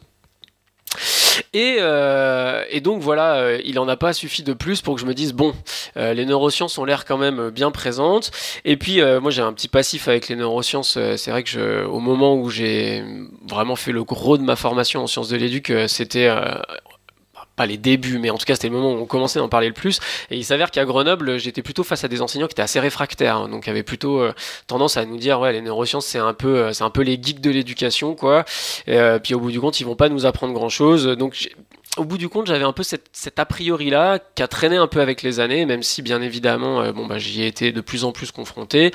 Euh, et, donc voilà, euh, il en a pas suffi de plus pour que je me dise bon, euh, les neurosciences ont l'air quand même bien présentes. Et puis moi j'ai un petit passif avec les neurosciences. c'est vrai que je, au moment où j'ai vraiment fait le gros de ma formation en sciences de l'éduc, c'était pas les débuts, mais en tout cas c'était le moment où on commençait à en parler le plus. Et il s'avère qu'à Grenoble, j'étais plutôt face à des enseignants qui étaient assez réfractaires, hein, donc avaient plutôt euh, tendance à nous dire ouais les neurosciences c'est un peu euh, c'est un peu les geeks de l'éducation quoi. Euh, puis au bout du compte ils vont pas nous apprendre grand chose. Donc au bout du compte, j'avais un peu cette, cet a priori-là qui a traîné un peu avec les années, même si bien évidemment, euh, bon, bah, j'y ai été de plus en plus confronté,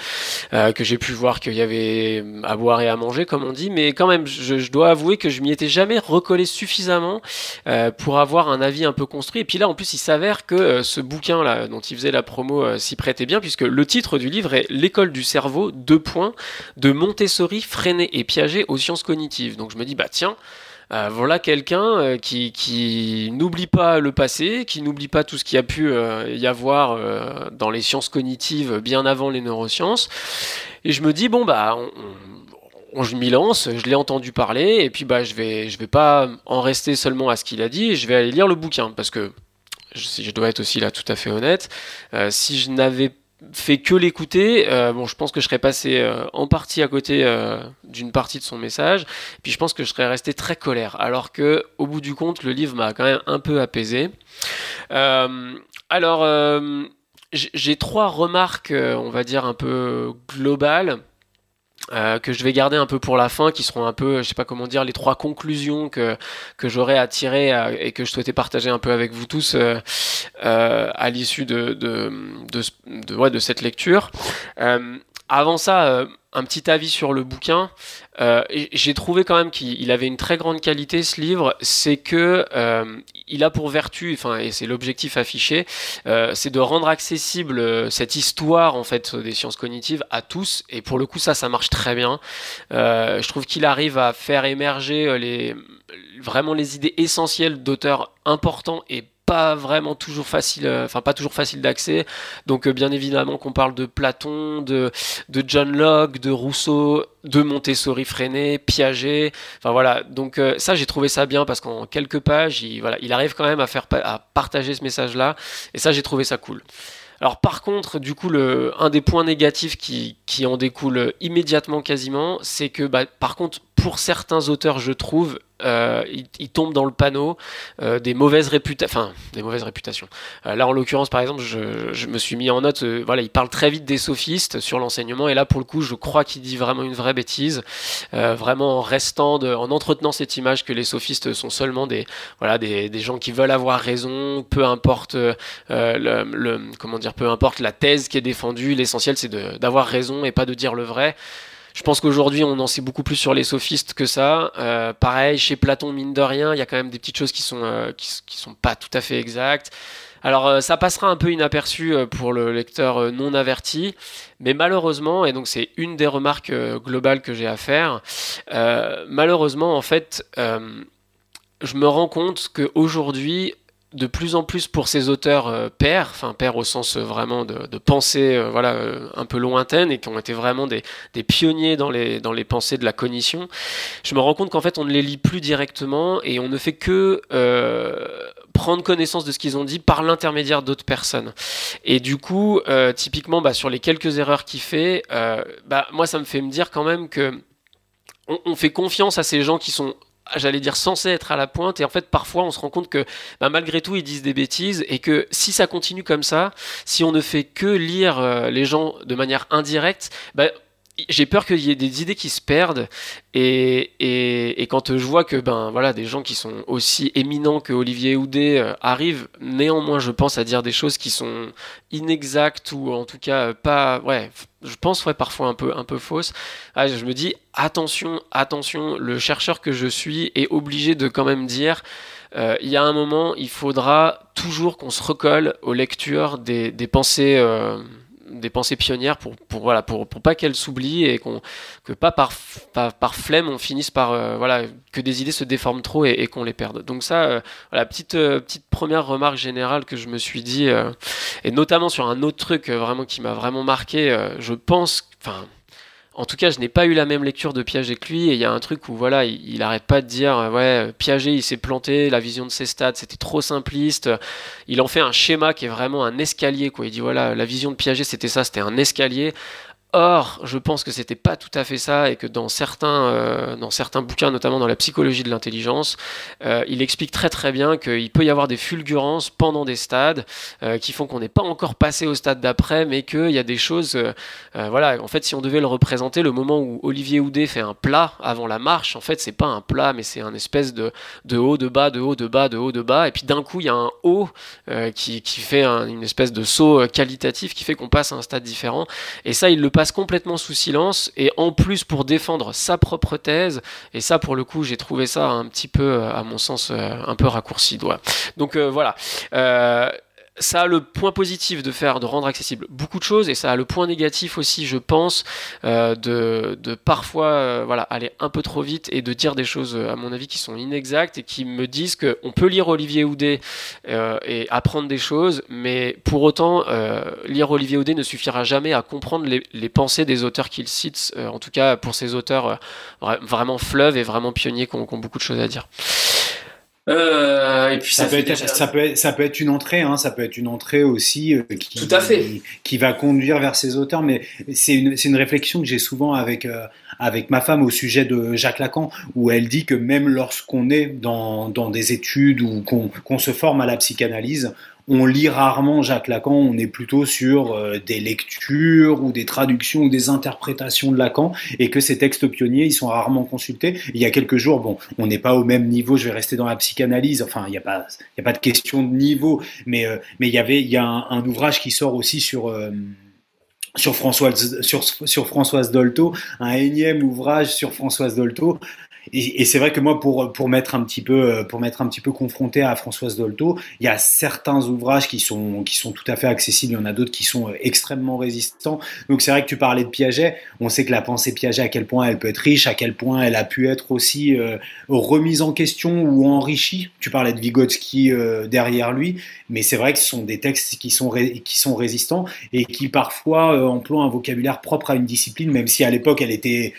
euh, que j'ai pu voir qu'il y avait à boire et à manger, comme on dit, mais quand même, je, dois avouer que je m'y étais jamais recollé suffisamment euh, pour avoir un avis un peu construit. Et puis là, en plus, il s'avère que ce bouquin-là, dont il faisait la promo, s'y prêtait bien, puisque le titre du livre est L'école du cerveau, deux points, de Montessori, Freinet et Piaget aux sciences cognitives. Donc je me dis, bah tiens, euh, voilà quelqu'un euh, qui, n'oublie pas le passé, qui n'oublie pas tout ce qu'il a pu euh, y avoir dans les sciences cognitives bien avant les neurosciences. Et je me dis, bon, bah, je m'y lance, je l'ai entendu parler, et puis bah, je vais, je vais pas en rester seulement à ce qu'il a dit, je vais aller lire le bouquin, parce que si je dois être aussi là tout à fait honnête, si je n'avais fait que l'écouter, euh, bon, je pense que je serais passé euh, en partie à côté euh, d'une partie de son message, puis je pense que je serais resté très colère, alors que au bout du compte, le livre m'a quand même un peu apaisé. alors, j'ai trois remarques, on va dire un peu globales. Euh, que je vais garder un peu pour la fin, qui seront un peu, je sais pas comment dire, les trois conclusions que, que j'aurais à tirer euh, et que je souhaitais partager un peu avec vous tous euh, à l'issue de, de, de, de, ouais, de cette lecture. Avant ça, un petit avis sur le bouquin. Euh, j'ai trouvé quand même qu'il avait une très grande qualité ce livre, c'est que euh, il a pour vertu, enfin et c'est l'objectif affiché, euh, c'est de rendre accessible cette histoire en fait des sciences cognitives à tous. Et pour le coup ça, ça marche très bien. je trouve qu'il arrive à faire émerger les vraiment les idées essentielles d'auteurs importants et pas vraiment toujours facile, euh, enfin pas toujours facile d'accès. Donc euh, bien évidemment qu'on parle de Platon, de, de John Locke, de Rousseau, de Montessori Freinet, Piaget. Enfin voilà, donc euh, ça j'ai trouvé ça bien parce qu'en quelques pages, il, voilà, il arrive quand même à faire à partager ce message-là. Et ça j'ai trouvé ça cool. Alors par contre, du coup, le, un des points négatifs qui, qui en découle immédiatement quasiment, c'est que bah, par contre, pour certains auteurs, je trouve, euh, ils, tombent dans le panneau euh, des mauvaises réputations. Enfin, des mauvaises réputations. Euh, là, en l'occurrence, par exemple, je, je, me suis mis en note. Euh, voilà, il parle très vite des sophistes sur l'enseignement, et là, pour le coup, je crois qu'il dit vraiment une vraie bêtise, euh, vraiment en restant, de, en entretenant cette image que les sophistes sont seulement des, voilà, des, des gens qui veulent avoir raison, peu importe le, le, comment dire, peu importe la thèse qui est défendue. L'essentiel, c'est d'avoir raison et pas de dire le vrai. Je pense qu'aujourd'hui, on en sait beaucoup plus sur les sophistes que ça. Euh, pareil, chez Platon, mine de rien, il y a quand même des petites choses qui sont, euh, qui, sont pas tout à fait exactes. Alors euh, ça passera un peu inaperçu pour le lecteur non averti, mais malheureusement, et donc c'est une des remarques globales que j'ai à faire, malheureusement en fait, je me rends compte qu'aujourd'hui, de plus en plus pour ces auteurs euh, pères, enfin pères au sens euh, vraiment de, de pensées euh, voilà, un peu lointaines et qui ont été vraiment des, des, pionniers dans les, dans les pensées de la cognition, je me rends compte qu'en fait on ne les lit plus directement et on ne fait que prendre connaissance de ce qu'ils ont dit par l'intermédiaire d'autres personnes. Et du coup, typiquement bah, sur les quelques erreurs qu'il fait, bah, moi ça me fait me dire quand même que on fait confiance à ces gens qui sont j'allais dire censé être à la pointe. Et en fait parfois on se rend compte que bah, malgré tout ils disent des bêtises et que si ça continue comme ça si on ne fait que lire euh, les gens de manière indirecte bah, j'ai peur qu'il y ait des idées qui se perdent et, et, et, quand je vois que ben voilà des gens qui sont aussi éminents que Olivier Houdet euh, arrivent néanmoins je pense à dire des choses qui sont inexactes ou en tout cas pas ouais je pense ouais parfois un peu un peu fausses. Ah, je me dis attention attention le chercheur que je suis est obligé de quand même dire euh, il y a un moment il faudra toujours qu'on se recolle aux lectures des, des pensées euh, des pensées pionnières pour, pour voilà pour, pour pas qu'elles s'oublient et qu'on que pas par, par, flemme on finisse par euh, voilà que des idées se déforment trop et, qu'on les perde. Donc ça euh, voilà petite euh, petite première remarque générale que je me suis dit et notamment sur un autre truc vraiment qui m'a vraiment marqué je pense enfin en tout cas, je n'ai pas eu la même lecture de Piaget que lui. Et il y a un truc où voilà, il, il arrête pas de dire euh, ouais, Piaget, il s'est planté, la vision de ses stades, c'était trop simpliste. Il en fait un schéma qui est vraiment un escalier. Quoi. Il dit voilà, la vision de Piaget, c'était ça, c'était un escalier. Or, je pense que c'était pas tout à fait ça et que dans certains, euh, dans certains bouquins, notamment dans la psychologie de l'intelligence, euh, il explique très très bien qu'il peut y avoir des fulgurances pendant des stades euh, qui font qu'on n'est pas encore passé au stade d'après, mais qu'il y a des choses. voilà, en fait, si on devait le représenter, le moment où Olivier Houdet fait un plat avant la marche, en fait, c'est pas un plat, mais c'est un espèce de, de haut, de bas, de haut, de bas, de haut, de bas, et puis d'un coup, il y a un haut qui, qui, fait une espèce de saut qualitatif qui fait qu'on passe à un stade différent. Et ça, il le passe complètement sous silence et en plus pour défendre sa propre thèse. Et ça pour le coup j'ai trouvé ça un petit peu à mon sens euh, un peu raccourci donc euh, voilà. Euh, ça a le point positif de faire, de rendre accessible beaucoup de choses, et ça a le point négatif aussi, je pense, euh, de, de, parfois euh, voilà, aller un peu trop vite et de dire des choses, à mon avis, qui sont inexactes et qui me disent qu'on peut lire Olivier Houdet euh, et apprendre des choses, mais pour autant, lire Olivier Houdet ne suffira jamais à comprendre les, les pensées des auteurs qu'il cite, en tout cas pour ces auteurs vraiment fleuves et vraiment pionniers qui ont, qui ont beaucoup de choses à dire. Euh, et puis ça, peut être, ça, peut être, ça peut être une entrée, hein, ça peut être une entrée aussi euh, qui, Tout à fait. Qui, va conduire vers ces auteurs. Mais c'est une, une réflexion que j'ai souvent avec euh, avec ma femme au sujet de Jacques Lacan, où elle dit que même lorsqu'on est dans, dans des études ou qu'on se forme à la psychanalyse, on lit rarement Jacques Lacan, on est plutôt sur euh, des lectures ou des traductions ou des interprétations de Lacan, et que ces textes pionniers, ils sont rarement consultés. Il y a quelques jours, bon, on n'est pas au même niveau, je vais rester dans la psychanalyse, enfin, il n'y a, pas, a pas de question de niveau, mais, euh, il y avait y a un, ouvrage qui sort aussi. Euh, Françoise, sur Françoise Dolto, un énième ouvrage sur Françoise Dolto, et, c'est vrai que moi, pour, pour, mettre un petit peu, pour mettre un petit peu confronté à Françoise Dolto, il y a certains ouvrages qui sont, qui sont tout à fait accessibles, il y en a d'autres qui sont extrêmement résistants. Donc c'est vrai que tu parlais de Piaget, on sait que la pensée Piaget, à quel point elle peut être riche, à quel point elle a pu être aussi euh, remise en question ou enrichie. Tu parlais de Vygotsky euh, derrière lui, mais c'est vrai que ce sont des textes qui sont, qui sont résistants et qui parfois euh, emploient un vocabulaire propre à une discipline, même si à l'époque elle était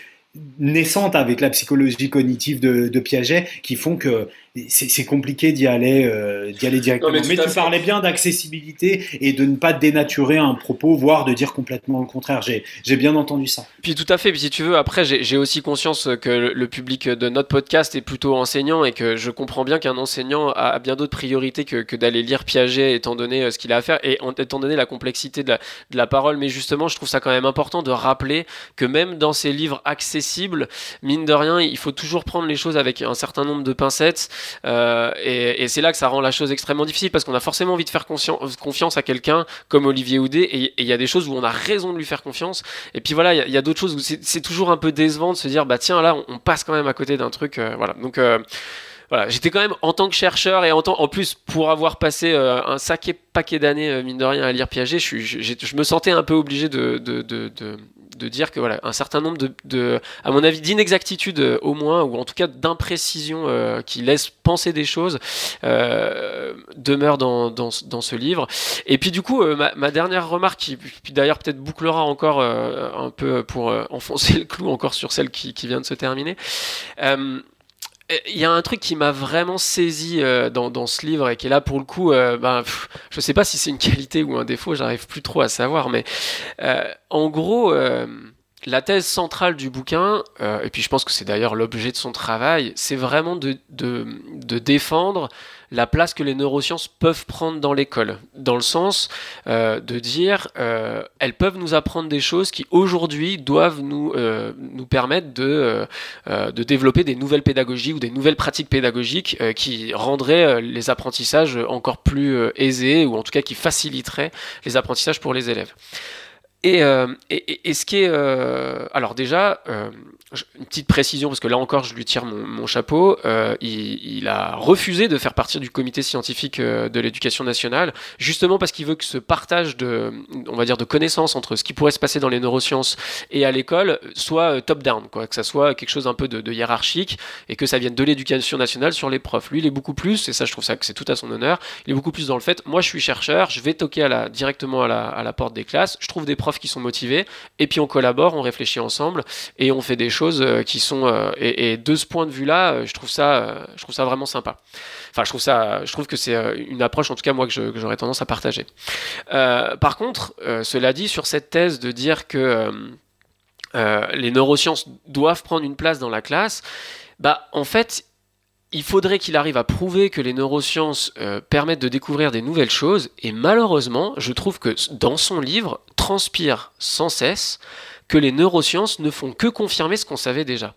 naissante avec la psychologie cognitive de, de Piaget qui font que c'est compliqué d'y aller, euh, d'y aller directement. mais, tu parlais bien d'accessibilité et de ne pas dénaturer un propos, voire de dire complètement le contraire. J'ai bien entendu ça. Puis tout à fait. Puis si tu veux, après, j'ai aussi conscience que le public de notre podcast est plutôt enseignant et que je comprends bien qu'un enseignant a bien d'autres priorités que, que d'aller lire Piaget étant donné euh, ce qu'il a à faire et étant donné la complexité de la, de la parole. Mais justement, je trouve ça quand même important de rappeler que même dans ces livres accessibles, mine de rien, il faut toujours prendre les choses avec un certain nombre de pincettes. Euh, et, c'est là que ça rend la chose extrêmement difficile parce qu'on a forcément envie de faire confiance à quelqu'un comme Olivier Houdet et il y a des choses où on a raison de lui faire confiance. Et puis voilà, il y a, d'autres choses où c'est toujours un peu décevant de se dire bah tiens là on, passe quand même à côté d'un truc. Euh, voilà donc. Euh, voilà, j'étais quand même en tant que chercheur et en, en plus pour avoir passé un sacré paquet d'années mine de rien à lire Piaget, je, je, me sentais un peu obligé de, de, de, de dire que voilà, un certain nombre de, à mon avis, d'inexactitudes euh, au moins, ou en tout cas d'imprécisions euh, qui laissent penser des choses, euh, demeurent dans, dans, dans, ce livre. Et puis du coup, ma, dernière remarque, qui puis d'ailleurs peut-être bouclera encore un peu pour enfoncer le clou encore sur celle qui, qui vient de se terminer il y a un truc qui m'a vraiment saisi dans, dans, ce livre et qui est là pour le coup, euh, ben, je sais pas si c'est une qualité ou un défaut, j'arrive plus trop à savoir, mais en gros, la thèse centrale du bouquin, euh, et puis je pense que c'est d'ailleurs l'objet de son travail, c'est vraiment de, défendre la place que les neurosciences peuvent prendre dans l'école, dans le sens euh, de dire euh, elles peuvent nous apprendre des choses qui aujourd'hui doivent nous, euh, nous permettre de, de développer des nouvelles pédagogies ou des nouvelles pratiques pédagogiques qui rendraient les apprentissages encore plus aisés ou en tout cas qui faciliteraient les apprentissages pour les élèves. Et, euh, et, et, ce qui est. Alors, déjà, une petite précision, parce que là encore, je lui tire mon, chapeau. Euh, il, a refusé de faire partie du comité scientifique euh, de l'éducation nationale, justement parce qu'il veut que ce partage de, on va dire, de connaissances entre ce qui pourrait se passer dans les neurosciences et à l'école soit euh, top-down, quoi, que ça soit quelque chose un peu de, hiérarchique et que ça vienne de l'éducation nationale sur les profs. Lui, il est beaucoup plus, et ça, je trouve ça que c'est tout à son honneur, il est beaucoup plus dans le fait, moi, je suis chercheur, je vais toquer directement à la, à la porte des classes, je trouve des profs qui sont motivés, et puis on collabore, on réfléchit ensemble, et on fait des choses qui sont et, et, de ce point de vue-là, je trouve ça, je trouve ça vraiment sympa. Enfin, je trouve ça, je trouve que c'est une approche, en tout cas moi, que j'aurais tendance à partager. Euh, par contre, euh, cela dit, sur cette thèse de dire que euh, les neurosciences doivent prendre une place dans la classe, bah en fait, il faudrait qu'il arrive à prouver que les neurosciences euh, permettent de découvrir des nouvelles choses, et malheureusement, je trouve que dans son livre, transpire sans cesse que les neurosciences ne font que confirmer ce qu'on savait déjà.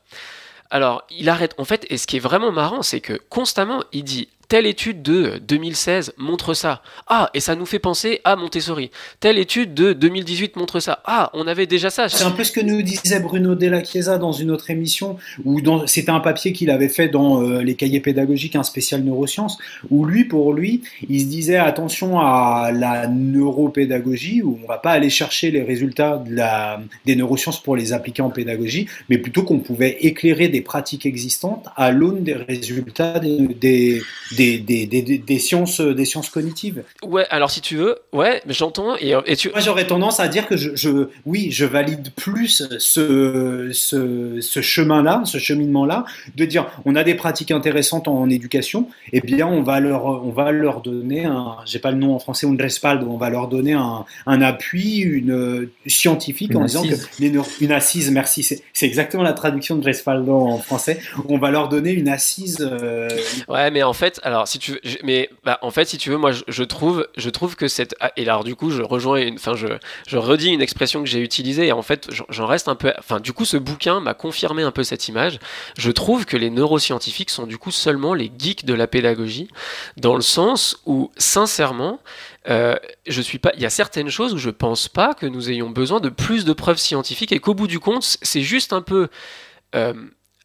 Alors, il arrête, en fait, et ce qui est vraiment marrant, c'est que constamment, il dit telle étude de 2016 montre ça. Ah, et ça nous fait penser à Montessori. Telle étude de 2018 montre ça. Ah, on avait déjà ça. C'est un peu ce que nous disait Bruno Della Chiesa dans une autre émission, où c'était un papier qu'il avait fait dans euh, les cahiers pédagogiques, un spécial neurosciences, où lui, pour lui, il se disait attention à la neuropédagogie, où on va pas aller chercher les résultats des neurosciences pour les appliquer en pédagogie, mais plutôt qu'on pouvait éclairer des pratiques existantes à l'aune des résultats des des, des, des, des, sciences, des sciences cognitives. Ouais, alors si tu veux, ouais, j'entends. Et, et tu... Moi, j'aurais tendance à dire que je, je, oui, je valide plus ce, ce, ce chemin-là, ce cheminement-là, de dire on a des pratiques intéressantes en, en éducation, et eh bien on va leur, on va leur donner un, j'ai pas le nom en français, un respaldo, on va leur donner un, un appui, une scientifique une en assise. disant que les une assise, merci, c'est exactement la traduction de respaldo en français. On va leur donner une assise. Euh... Ouais, mais en fait, alors si tu veux, mais bah, en fait si tu veux moi je, trouve je trouve que cette et alors du coup je rejoins une je redis une expression que j'ai utilisée et en fait j'en reste un peu enfin du coup ce bouquin m'a confirmé un peu cette image. Je trouve que les neuroscientifiques sont du coup seulement les geeks de la pédagogie dans le sens où sincèrement euh, je suis pas il y a certaines choses où je pense pas que nous ayons besoin de plus de preuves scientifiques et qu'au bout du compte c'est juste un peu euh,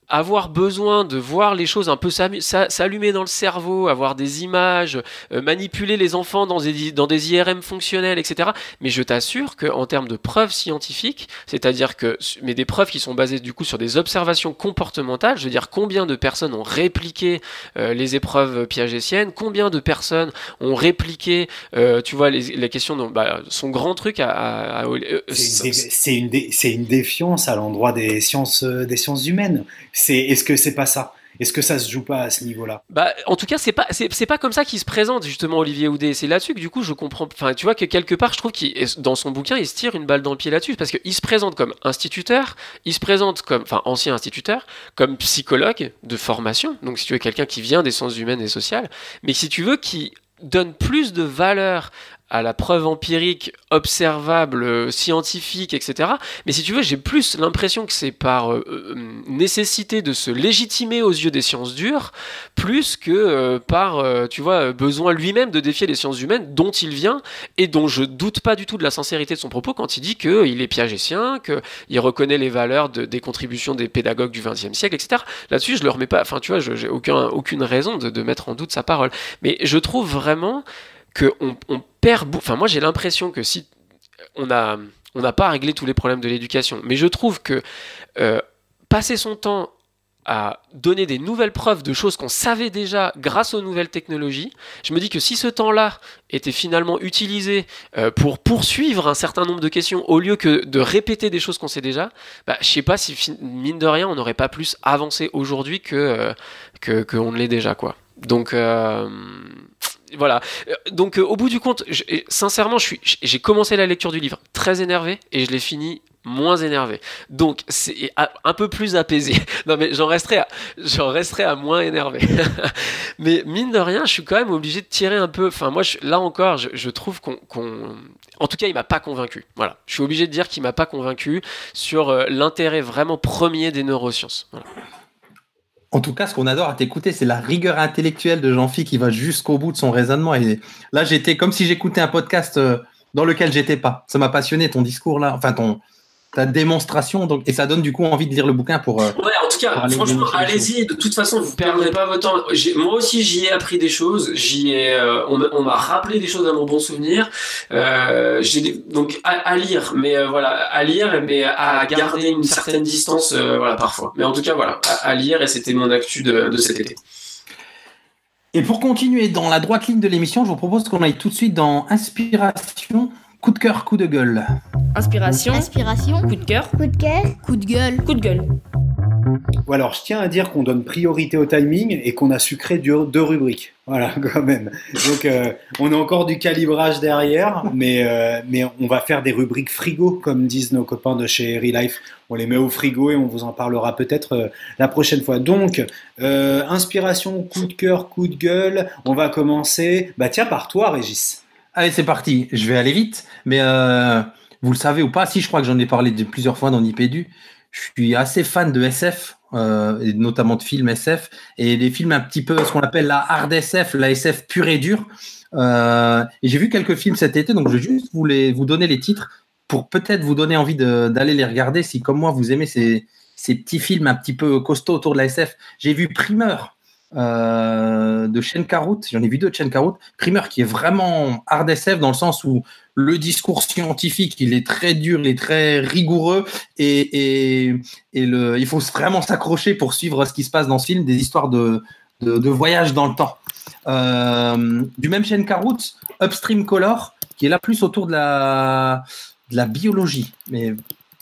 avoir besoin de voir les choses un peu s'allumer dans le cerveau, avoir des images, euh, manipuler les enfants dans des, dans des IRM fonctionnels, etc. Mais je t'assure qu'en termes de preuves scientifiques, c'est-à-dire que, mais des preuves qui sont basées du coup sur des observations comportementales, je veux dire combien de personnes ont répliqué euh, les épreuves piagétiennes, combien de personnes ont répliqué, euh, tu vois, les, les questions, dont, bah, son grand truc à... à, à c'est une, une, défiance à l'endroit des sciences, des sciences humaines c'est est-ce que c'est pas ça? Est-ce que ça se joue pas à ce niveau-là? Bah, en tout cas, c'est pas c'est pas comme ça qu'il se présente justement Olivier Houdet. C'est là-dessus que du coup je comprends. Enfin, tu vois que quelque part, je trouve qu'il dans son bouquin, il se tire une balle dans le pied là-dessus parce qu'il se présente comme instituteur, il se présente comme enfin ancien instituteur, comme psychologue de formation. Donc si tu veux quelqu'un qui vient des sciences humaines et sociales, mais si tu veux qui donne plus de valeur à la preuve empirique, observable, scientifique, etc. Mais si tu veux, j'ai plus l'impression que c'est par euh, nécessité de se légitimer aux yeux des sciences dures, plus que euh, par, euh, tu vois, besoin lui-même de défier les sciences humaines dont il vient et dont je doute pas du tout de la sincérité de son propos quand il dit qu'il est piagétien, qu'il reconnaît les valeurs de, des contributions des pédagogues du XXe siècle, etc. Là-dessus, je le remets pas, enfin, tu vois, j'ai aucun, aucune raison de, de mettre en doute sa parole. Mais je trouve vraiment qu'on on perd. Enfin, moi, j'ai l'impression que si on a, on n'a pas réglé tous les problèmes de l'éducation, mais je trouve que euh, passer son temps à donner des nouvelles preuves de choses qu'on savait déjà grâce aux nouvelles technologies. Je me dis que si ce temps-là était finalement utilisé euh, pour poursuivre un certain nombre de questions au lieu que de répéter des choses qu'on sait déjà, bah, je sais pas si mine de rien on n'aurait pas plus avancé aujourd'hui que euh, que qu'on ne l'est déjà quoi. Donc voilà. Donc, euh, au bout du compte, sincèrement, j'ai commencé la lecture du livre très énervé et je l'ai fini moins énervé. Donc c'est un peu plus apaisé. Non mais j'en resterai à, à moins énervé. mais mine de rien, je suis quand même obligé de tirer un peu. Enfin moi, là encore, je, trouve qu'on, en tout cas, il m'a pas convaincu. Voilà, je suis obligé de dire qu'il m'a pas convaincu sur euh, l'intérêt vraiment premier des neurosciences. En tout cas, ce qu'on adore à t'écouter, c'est la rigueur intellectuelle de Jean-Phi qui va jusqu'au bout de son raisonnement. Et là, j'étais comme si j'écoutais un podcast euh, dans lequel j'étais pas. Ça m'a passionné ton discours là, enfin ton, ta démonstration. Donc, et ça donne du coup envie de lire le bouquin pour. Euh, ouais, en tout cas, franchement, allez-y. De toute façon, vous perdrez pas votre temps. Moi aussi, j'y ai appris des choses. J'y ai, euh, on, m'a rappelé des choses à mon bon souvenir. Euh, j'ai donc à, lire, mais voilà, à lire, mais à garder une certaine distance, voilà, parfois. Mais en tout cas, voilà, à, lire. Et c'était mon actu de, de cet été. Et pour continuer dans la droite ligne de l'émission, je vous propose qu'on aille tout de suite dans Inspiration Coup de cœur, coup de gueule. Inspiration. Inspiration. Coup de cœur. Coup de cœur. Coup de gueule. Coup de gueule. Ou alors, je tiens à dire qu'on donne priorité au timing et qu'on a sucré deux rubriques. Voilà, quand même. Donc, euh, on a encore du calibrage derrière, mais, euh, mais on va faire des rubriques frigo, comme disent nos copains de chez Relife. On les met au frigo et on vous en parlera peut-être euh, la prochaine fois. Donc, inspiration, coup de cœur, coup de gueule. On va commencer, bah tiens, par toi, Régis. Allez, c'est parti. Je vais aller vite, mais euh, vous le savez ou pas, si je crois que j'en ai parlé plusieurs fois dans Nipédu, je suis assez fan de SF, euh, et notamment de films SF, et des films un petit peu ce qu'on appelle la hard SF, la SF pure et dure. Euh, j'ai vu quelques films cet été, donc je vais juste vous, donner les titres pour peut-être vous donner envie d'aller les regarder si, comme moi, vous aimez ces petits films un petit peu costauds autour de la SF. J'ai vu Primeur, euh, de Chen Carout, j'en ai vu deux de Chen Carout, Primer qui est vraiment hard SF dans le sens où le discours scientifique, il est très dur, il est très rigoureux et, il faut vraiment s'accrocher pour suivre ce qui se passe dans ce film, des histoires de, de, voyage dans le temps. Euh, du même Chen Carout, Upstream Color, qui est là plus autour de la, de la biologie, mais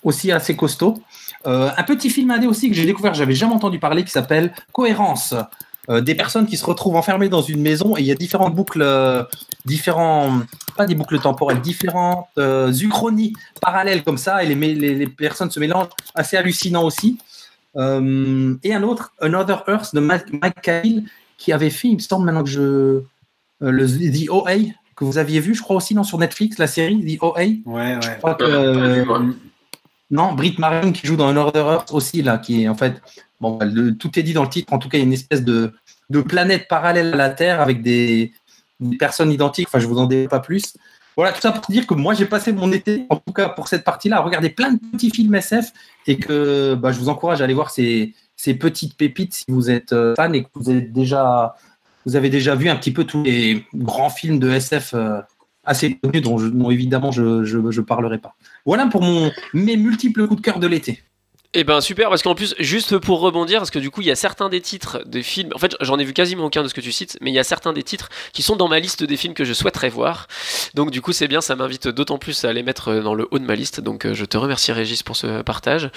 aussi assez costaud. Euh, un petit film indé aussi que j'ai découvert, j'avais jamais entendu parler, qui s'appelle Cohérence, euh, des personnes qui se retrouvent enfermées dans une maison et il y a différentes boucles, euh, différents, pas des boucles temporelles, différentes euh, uchronies parallèles comme ça et les, les, personnes se mélangent, assez hallucinant aussi. et un autre, Another Earth de Mike Cahill qui avait fait, il me semble maintenant que je. le The OA que vous aviez vu, je crois aussi, non, sur Netflix, la série The OA. Ouais, ouais. Je crois que. non, Brit Marine qui joue dans Another Earth aussi, là, qui est en fait Bon, bah, tout est dit dans le titre. En tout cas, il y a une espèce de, planète parallèle à la Terre avec des, personnes identiques. Enfin, je vous en dis pas plus. Voilà, tout ça pour dire que moi, j'ai passé mon été, en tout cas pour cette partie-là, à regarder plein de petits films SF et que bah, je vous encourage à aller voir ces, petites pépites si vous êtes euh, fan et que vous avez déjà, vous avez déjà vu un petit peu tous les grands films de SF euh, assez connus dont, évidemment je ne parlerai pas. Voilà pour mon, mes multiples coups de cœur de l'été. Eh ben super parce qu'en plus juste pour rebondir parce que du coup il y a certains des titres des films en fait j'en ai vu quasiment aucun de ce que tu cites mais il y a certains des titres qui sont dans ma liste des films que je souhaiterais voir. Donc du coup c'est bien ça m'invite d'autant plus à les mettre dans le haut de ma liste. Donc euh, je te remercie Régis pour ce partage.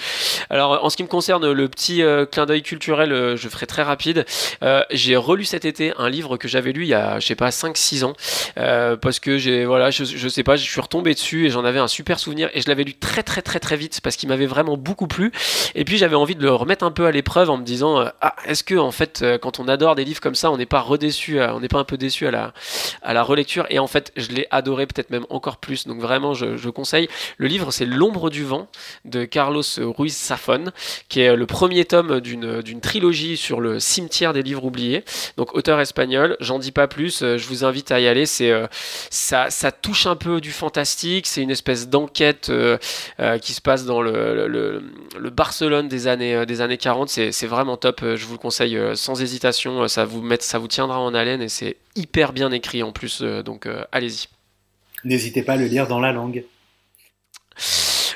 Alors en ce qui me concerne le petit euh, clin d'œil culturel euh, je ferai très rapide. J'ai relu cet été un livre que j'avais lu il y a je sais pas 5-6 ans. Parce que j'ai voilà je, je sais pas je suis retombé dessus et j'en avais un super souvenir. Et je l'avais lu très très très très vite parce qu'il m'avait vraiment beaucoup plu et puis j'avais envie de le remettre un peu à l'épreuve en me disant euh, ah est-ce que en fait euh, quand on adore des livres comme ça on n'est pas redéçu, euh, on n'est pas un peu déçu à la à la relecture et en fait je l'ai adoré peut-être même encore plus. Donc vraiment je, je conseille. Le livre c'est L'ombre du vent de Carlos Ruiz Safon qui est le premier tome d'une trilogie sur le cimetière des livres oubliés. Donc auteur espagnol j'en dis pas plus je vous invite à y aller. Ça ça touche un peu du fantastique. C'est une espèce d'enquête qui se passe dans le, le Barcelone des années, euh, des années 40, c'est vraiment top. Euh, je vous le conseille euh, sans hésitation. Ça vous, met, ça vous tiendra en haleine et c'est hyper bien écrit en plus. Donc allez-y. N'hésitez pas à le lire dans la langue.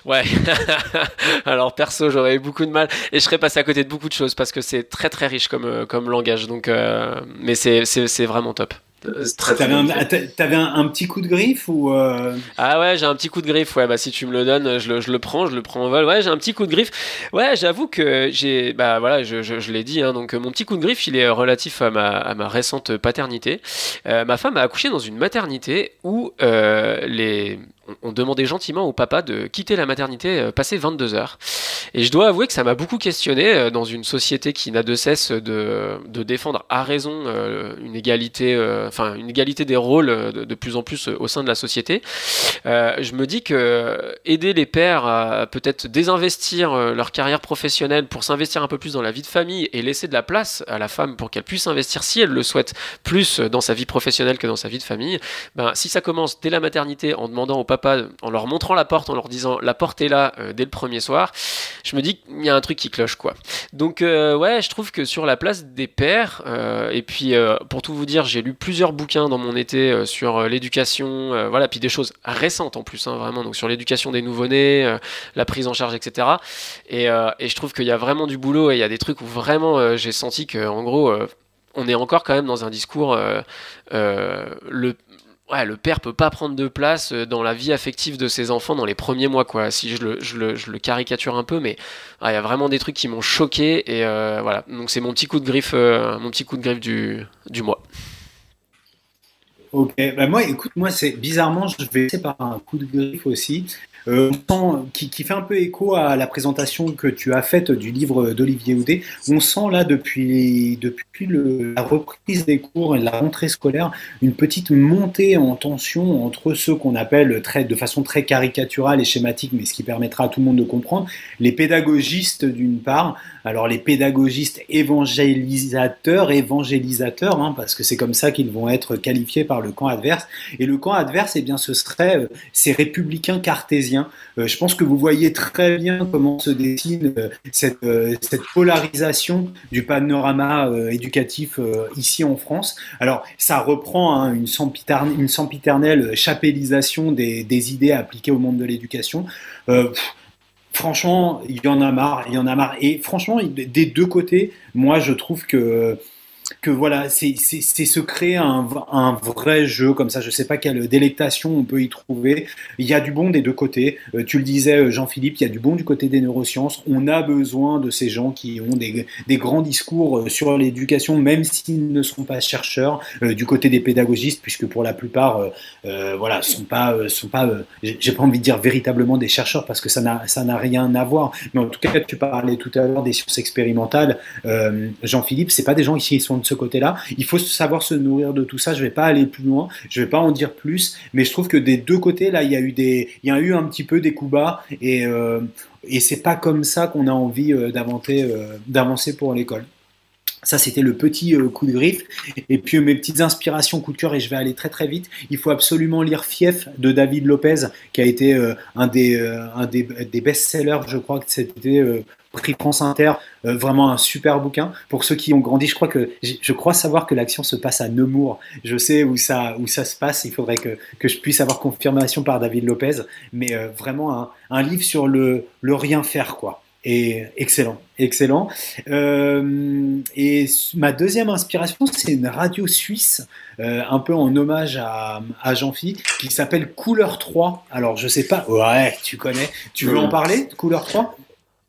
Ouais. Alors perso, j'aurais eu beaucoup de mal et je serais passé à côté de beaucoup de choses parce que c'est très très riche comme, comme langage. Donc, mais c'est vraiment top. Euh, t'avais un, petit coup de griffe ou euh? Ah ouais, j'ai un petit coup de griffe. Ouais, bah si tu me le donnes, je le, je le prends, je le prends en vol. Ouais, j'ai un petit coup de griffe. Ouais, j'avoue que j'ai, bah voilà, je, je, je l'ai dit. Hein, donc mon petit coup de griffe, il est relatif à ma, à ma récente paternité. Euh, ma femme a accouché dans une maternité où les on, demandait gentiment au papa de quitter la maternité passer 22 heures. Et je dois avouer que ça m'a beaucoup questionné dans une société qui n'a de cesse de, de, défendre à raison une égalité, enfin une égalité des rôles de, plus en plus au sein de la société. je me dis que aider les pères à peut-être désinvestir leur carrière professionnelle pour s'investir un peu plus dans la vie de famille et laisser de la place à la femme pour qu'elle puisse investir si elle le souhaite plus dans sa vie professionnelle que dans sa vie de famille, ben, si ça commence dès la maternité en demandant au papa, en leur montrant la porte, en leur disant la porte est là euh, dès le premier soir, je me dis qu'il y a un truc qui cloche quoi. Donc euh, ouais, je trouve que sur la place des pères, euh, et puis pour tout vous dire, j'ai lu plusieurs bouquins dans mon été sur l'éducation, voilà, puis des choses récentes en plus, hein, vraiment, donc sur l'éducation des nouveau-nés, la prise en charge, etc. Et, je trouve qu'il y a vraiment du boulot et il y a des trucs où vraiment j'ai senti que en gros on est encore quand même dans un discours. Le, ouais, le père peut pas prendre de place euh, dans la vie affective de ses enfants dans les premiers mois, quoi. Si je le, caricature un peu, mais il y a vraiment des trucs qui m'ont choqué et voilà. Donc c'est mon petit coup de griffe, mon petit coup de griffe du, du mois. Ok, bah moi, écoute, moi, c'est bizarrement, je vais essayer par un coup de griffe aussi. Euh, qui, qui, fait un peu écho à la présentation que tu as faite du livre d'Olivier Houdet. On sent là depuis, depuis le, la reprise des cours et la rentrée scolaire une petite montée en tension entre ceux qu'on appelle très, de façon très caricaturale et schématique, mais ce qui permettra à tout le monde de comprendre, les pédagogistes d'une part, alors les pédagogistes évangélisateurs, évangélisateurs, hein, parce que c'est comme ça qu'ils vont être qualifiés par le camp adverse, et le camp adverse, eh bien, ce serait euh, ces républicains cartésiens euh, je pense que vous voyez très bien comment se dessine euh, cette, polarisation du panorama éducatif ici en France. Alors, ça reprend hein, une, sempiternelle, chapellisation des, idées appliquées au monde de l'éducation. Franchement, il y en a marre, il y en a marre. Et franchement, des deux côtés, moi, je trouve que voilà, c'est se créer un, vrai jeu comme ça. Je sais pas quelle délectation on peut y trouver. Il y a du bon des deux côtés. Euh, tu le disais, euh, Jean-Philippe, il y a du bon du côté des neurosciences. On a besoin de ces gens qui ont des, grands discours euh, sur l'éducation, même s'ils ne sont pas chercheurs. du côté des pédagogistes, puisque pour la plupart, voilà, sont pas, sont pas, j'ai pas envie de dire véritablement des chercheurs parce que ça n'a ça n'a rien à voir. Mais en tout cas, tu parlais tout à l'heure des sciences expérimentales. Jean-Philippe, c'est pas des gens qui sont de ce côté-là. Il faut savoir se nourrir de tout ça. Je vais pas aller plus loin, je vais pas en dire plus, mais je trouve que des deux côtés, là, il y a eu des, il y a eu un petit peu des coups bas et euh, c'est pas comme ça qu'on a envie euh, euh, d'avancer pour l'école. Ça, c'était le petit coup de griffe. Et puis mes petites inspirations, coup de cœur, et je vais aller très très vite. Il faut absolument lire Fief de David Lopez, qui a été un des, un des, best-sellers, je crois que c'était prix France Inter, euh, vraiment un super bouquin. Pour ceux qui ont grandi, je crois que je crois savoir que l'action se passe à Nemours. Je sais où ça où ça se passe. Il faudrait que, que je puisse avoir confirmation par David Lopez, mais euh, vraiment un, un, livre sur le, le rien faire quoi. Et excellent, excellent. Euh, et ma deuxième inspiration, c'est une radio suisse, un peu en hommage à, à Jean-Phi, qui s'appelle Couleur 3. Alors, je sais pas, ouais, tu connais. Tu veux en parler, Couleur 3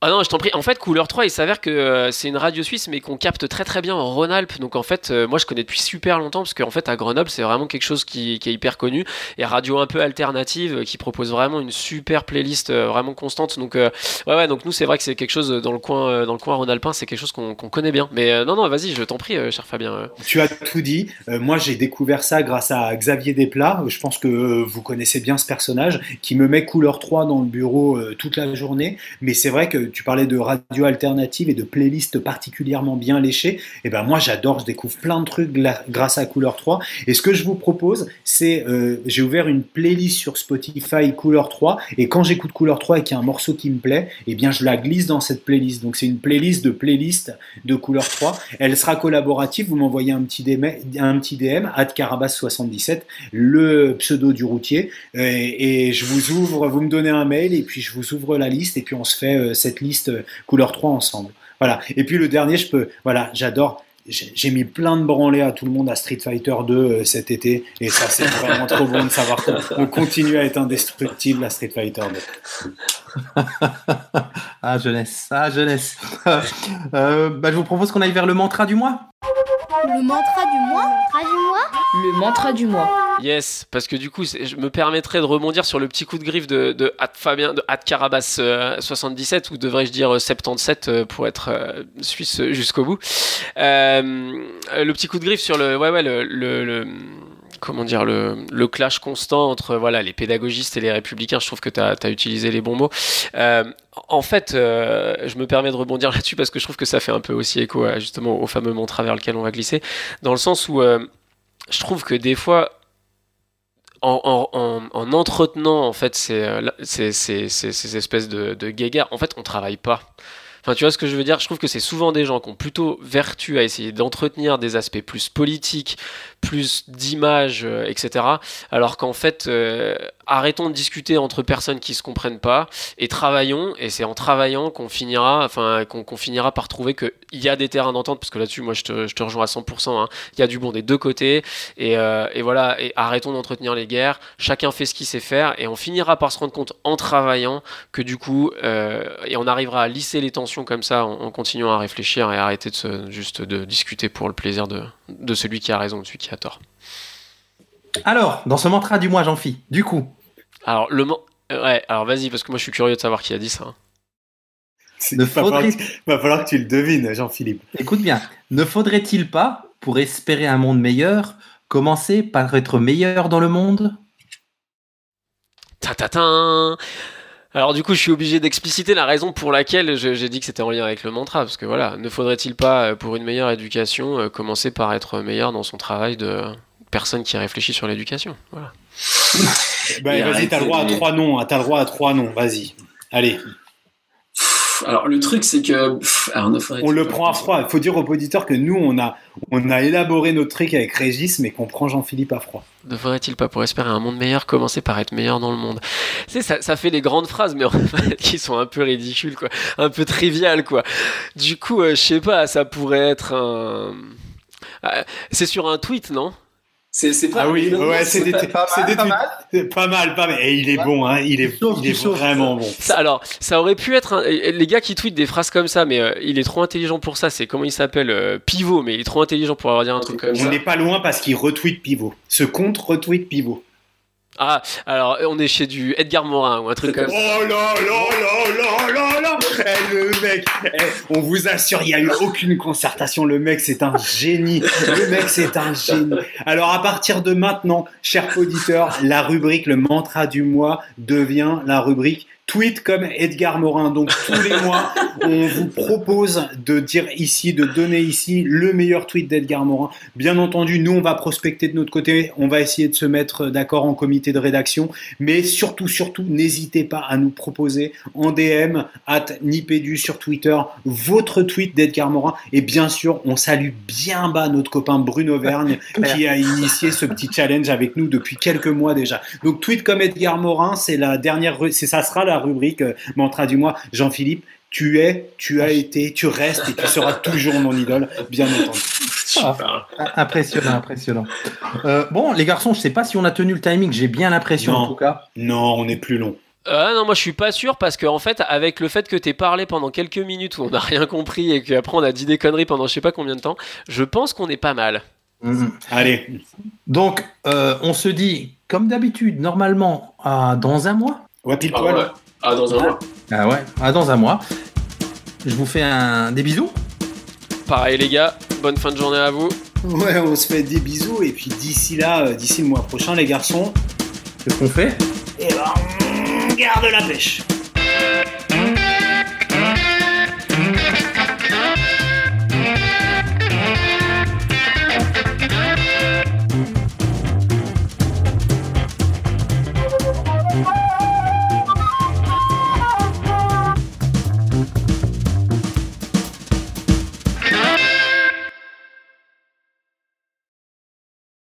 ah non, je t'en prie. En fait, Couleur 3, il s'avère que euh, c'est une radio suisse, mais qu'on capte très très bien en Rhône-Alpes. Donc en fait, euh, moi je connais depuis super longtemps, parce qu'en fait à Grenoble, c'est vraiment quelque chose qui, est hyper connu. Et radio un peu alternative, euh, qui propose vraiment une super playlist vraiment constante. Donc ouais, ouais, donc nous c'est vrai que c'est quelque chose dans le coin, dans le coin rhône-alpin, c'est quelque chose qu'on connaît bien. Mais non, non, vas-y, je t'en prie, cher Fabien. Tu as tout dit. moi j'ai découvert ça grâce à Xavier Desplat. Je pense que vous connaissez bien ce personnage, qui me met Couleur 3 dans le bureau toute la journée. Mais c'est vrai que tu parlais de radio alternative et de playlists particulièrement bien léchées, et eh ben moi j'adore, je découvre plein de trucs grâce à Couleur 3. Et ce que je vous propose, c'est euh, j'ai ouvert une playlist sur Spotify Couleur 3 et quand j'écoute Couleur 3 et qu'il y a un morceau qui me plaît, et eh bien je la glisse dans cette playlist. Donc c'est une playlist de playlist de Couleur 3. Elle sera collaborative. Vous m'envoyez un petit DM, DM carabas77, le pseudo du routier, et, et, je vous ouvre, vous me donnez un mail et puis je vous ouvre la liste et puis on se fait euh, cette liste couleur 3 ensemble. Voilà. Et puis le dernier, je peux, voilà, j'adore. J'ai mis plein de branlés à tout le monde à Street Fighter 2 euh, cet été, et ça c'est vraiment trop bon de savoir qu'on continue à être indestructible à Street Fighter 2. ah jeunesse, ah jeunesse. Euh, bah, je vous propose qu'on aille vers le mantra du mois. Le mantra du mois Mantra du mois Le mantra du mois. Yes, parce que du coup, je me permettrai de rebondir sur le petit coup de griffe de, de Fabien, de Carabas euh, 77, ou devrais-je dire euh, 77 euh, pour être euh, suisse jusqu'au bout. Euh, le petit coup de griffe sur le, ouais, ouais, le, le- le- comment dire, le, clash constant entre voilà les pédagogistes et les républicains. Je trouve que tu as, utilisé les bons mots. Euh, en fait, euh, je me permets de rebondir là-dessus parce que je trouve que ça fait un peu aussi écho à, justement au fameux mantra vers lequel on va glisser, dans le sens où euh, je trouve que des fois en, en- en- en entretenant en fait ces espèces de, de guéguerres, en fait on travaille pas. Enfin, tu vois ce que je veux dire? Je trouve que c'est souvent des gens qui ont plutôt vertu à essayer d'entretenir des aspects plus politiques, plus d'image, euh, etc. Alors qu'en fait, euh, arrêtons de discuter entre personnes qui se comprennent pas et travaillons. Et c'est en travaillant qu'on finira, enfin, qu'on finira par trouver qu'il y a des terrains d'entente. Parce que là-dessus, moi, je te, je te rejoins à 100%. hein. Il y a du bon des deux côtés. Et, euh, et voilà. Et arrêtons d'entretenir les guerres. Chacun fait ce qu'il sait faire. Et on finira par se rendre compte en travaillant que du coup, euh, et on arrivera à lisser les tensions comme ça en, en continuant à réfléchir et arrêter de se, juste de discuter pour le plaisir de, de celui qui a raison, de celui qui a tort. Alors, dans ce mantra du mois, j'en phi, du coup, Alors, le man- euh, Ouais, alors vas-y, parce que moi je suis curieux de savoir qui a dit ça. Il ne va, falloir faudrait, que, va falloir que tu le devines, Jean-Philippe. écoute bien, ne faudrait-il pas, pour espérer un monde meilleur, commencer par être meilleur dans le monde? Ta-ta-tin Alors du coup, je suis obligé d'expliciter la raison pour laquelle je- j'ai dit que c'était en lien avec le mantra, parce que voilà, ne faudrait-il pas, euh, pour une meilleure éducation, euh, commencer par être meilleur dans son travail de personne qui réfléchit sur l'éducation Voilà. Bah, vas-y, t'as le droit à trois noms. hein, T'as le droit à trois noms. Vas-y. Allez, Alors le truc c'est que pff, on le prend à froid. Il faut dire aux auditeurs que nous, on a, on a élaboré notre truc avec Régis, mais qu'on prend Jean-Philippe à froid. Ne faudrait-il pas, pour espérer un monde meilleur, commencer par être meilleur dans le monde? Tu sais, ça, ça fait les grandes phrases, mais en fait, qui sont un peu ridicules, quoi. Un peu triviales, quoi. Du coup, euh, je sais pas, ça pourrait être un... Euh, C'est sur un tweet, non? C'est c'est pas. Ah oui, ouais, c'est pas- mal, pas mal. pas mal, pas mal. Et il est bon, hein. Il est, il est vraiment bon. Ça, alors, ça aurait pu être un- les gars qui tweetent des phrases comme ça, mais euh, il est trop intelligent pour ça. C'est comment il s'appelle euh, Pivot, mais il est trop intelligent pour avoir dit un truc comme On ça. n'est pas loin parce qu'il retweet Pivot. Ce compte retweet Pivot. Ah, alors on est chez du Edgar Morin ou un truc comme Oh ça. là là là là là là Eh, Le mec, eh, on vous assure, il n'y a eu aucune concertation. Le mec, c'est un génie. Le mec, c'est un génie. Alors, à partir de maintenant, chers auditeurs, la rubrique Le mantra du mois devient la rubrique Tweet comme Edgar Morin. Donc, tous les mois, on vous propose de dire ici, de donner ici le meilleur tweet d'Edgar Morin. Bien entendu, nous, on va prospecter de notre côté. On va essayer de se mettre d'accord en comité de rédaction. Mais surtout, surtout, n'hésitez pas à nous proposer en DM, at Nipédu sur Twitter, votre tweet d'Edgar Morin. Et bien sûr, on salue bien bas notre copain Bruno Vergne qui a initié ce petit challenge avec nous depuis quelques mois déjà. Donc, tweet comme Edgar Morin, c'est la dernière, c'est ça sera la rubrique euh, mantra du mois. Jean-Philippe, tu es, tu as été, tu restes et tu seras toujours mon idole, bien entendu. Super. Impressionnant, impressionnant. Euh, bon, les garçons, je sais pas si on a tenu le timing, j'ai bien l'impression Non. en tout cas. Non, on est plus long. Ah non, moi je suis pas sûr parce que en fait, avec le fait que t'aies parlé pendant quelques minutes où on n'a rien compris et qu'après on a dit des conneries pendant je sais pas combien de temps, je pense qu'on est pas mal. Mhm. Allez, Donc, euh, on se dit, comme d'habitude, normalement, à dans un mois. ouais, pile Ah, poil. ouais. Ah, dans un mois. Ah ouais, à dans un mois. Je vous fais un des bisous. Pareil les gars, bonne fin de journée à vous. Ouais, on se fait des bisous et puis d'ici là, euh, d'ici le mois prochain, les garçons, Qu'est-ce qu'on fait? Eh ben, on garde la pêche.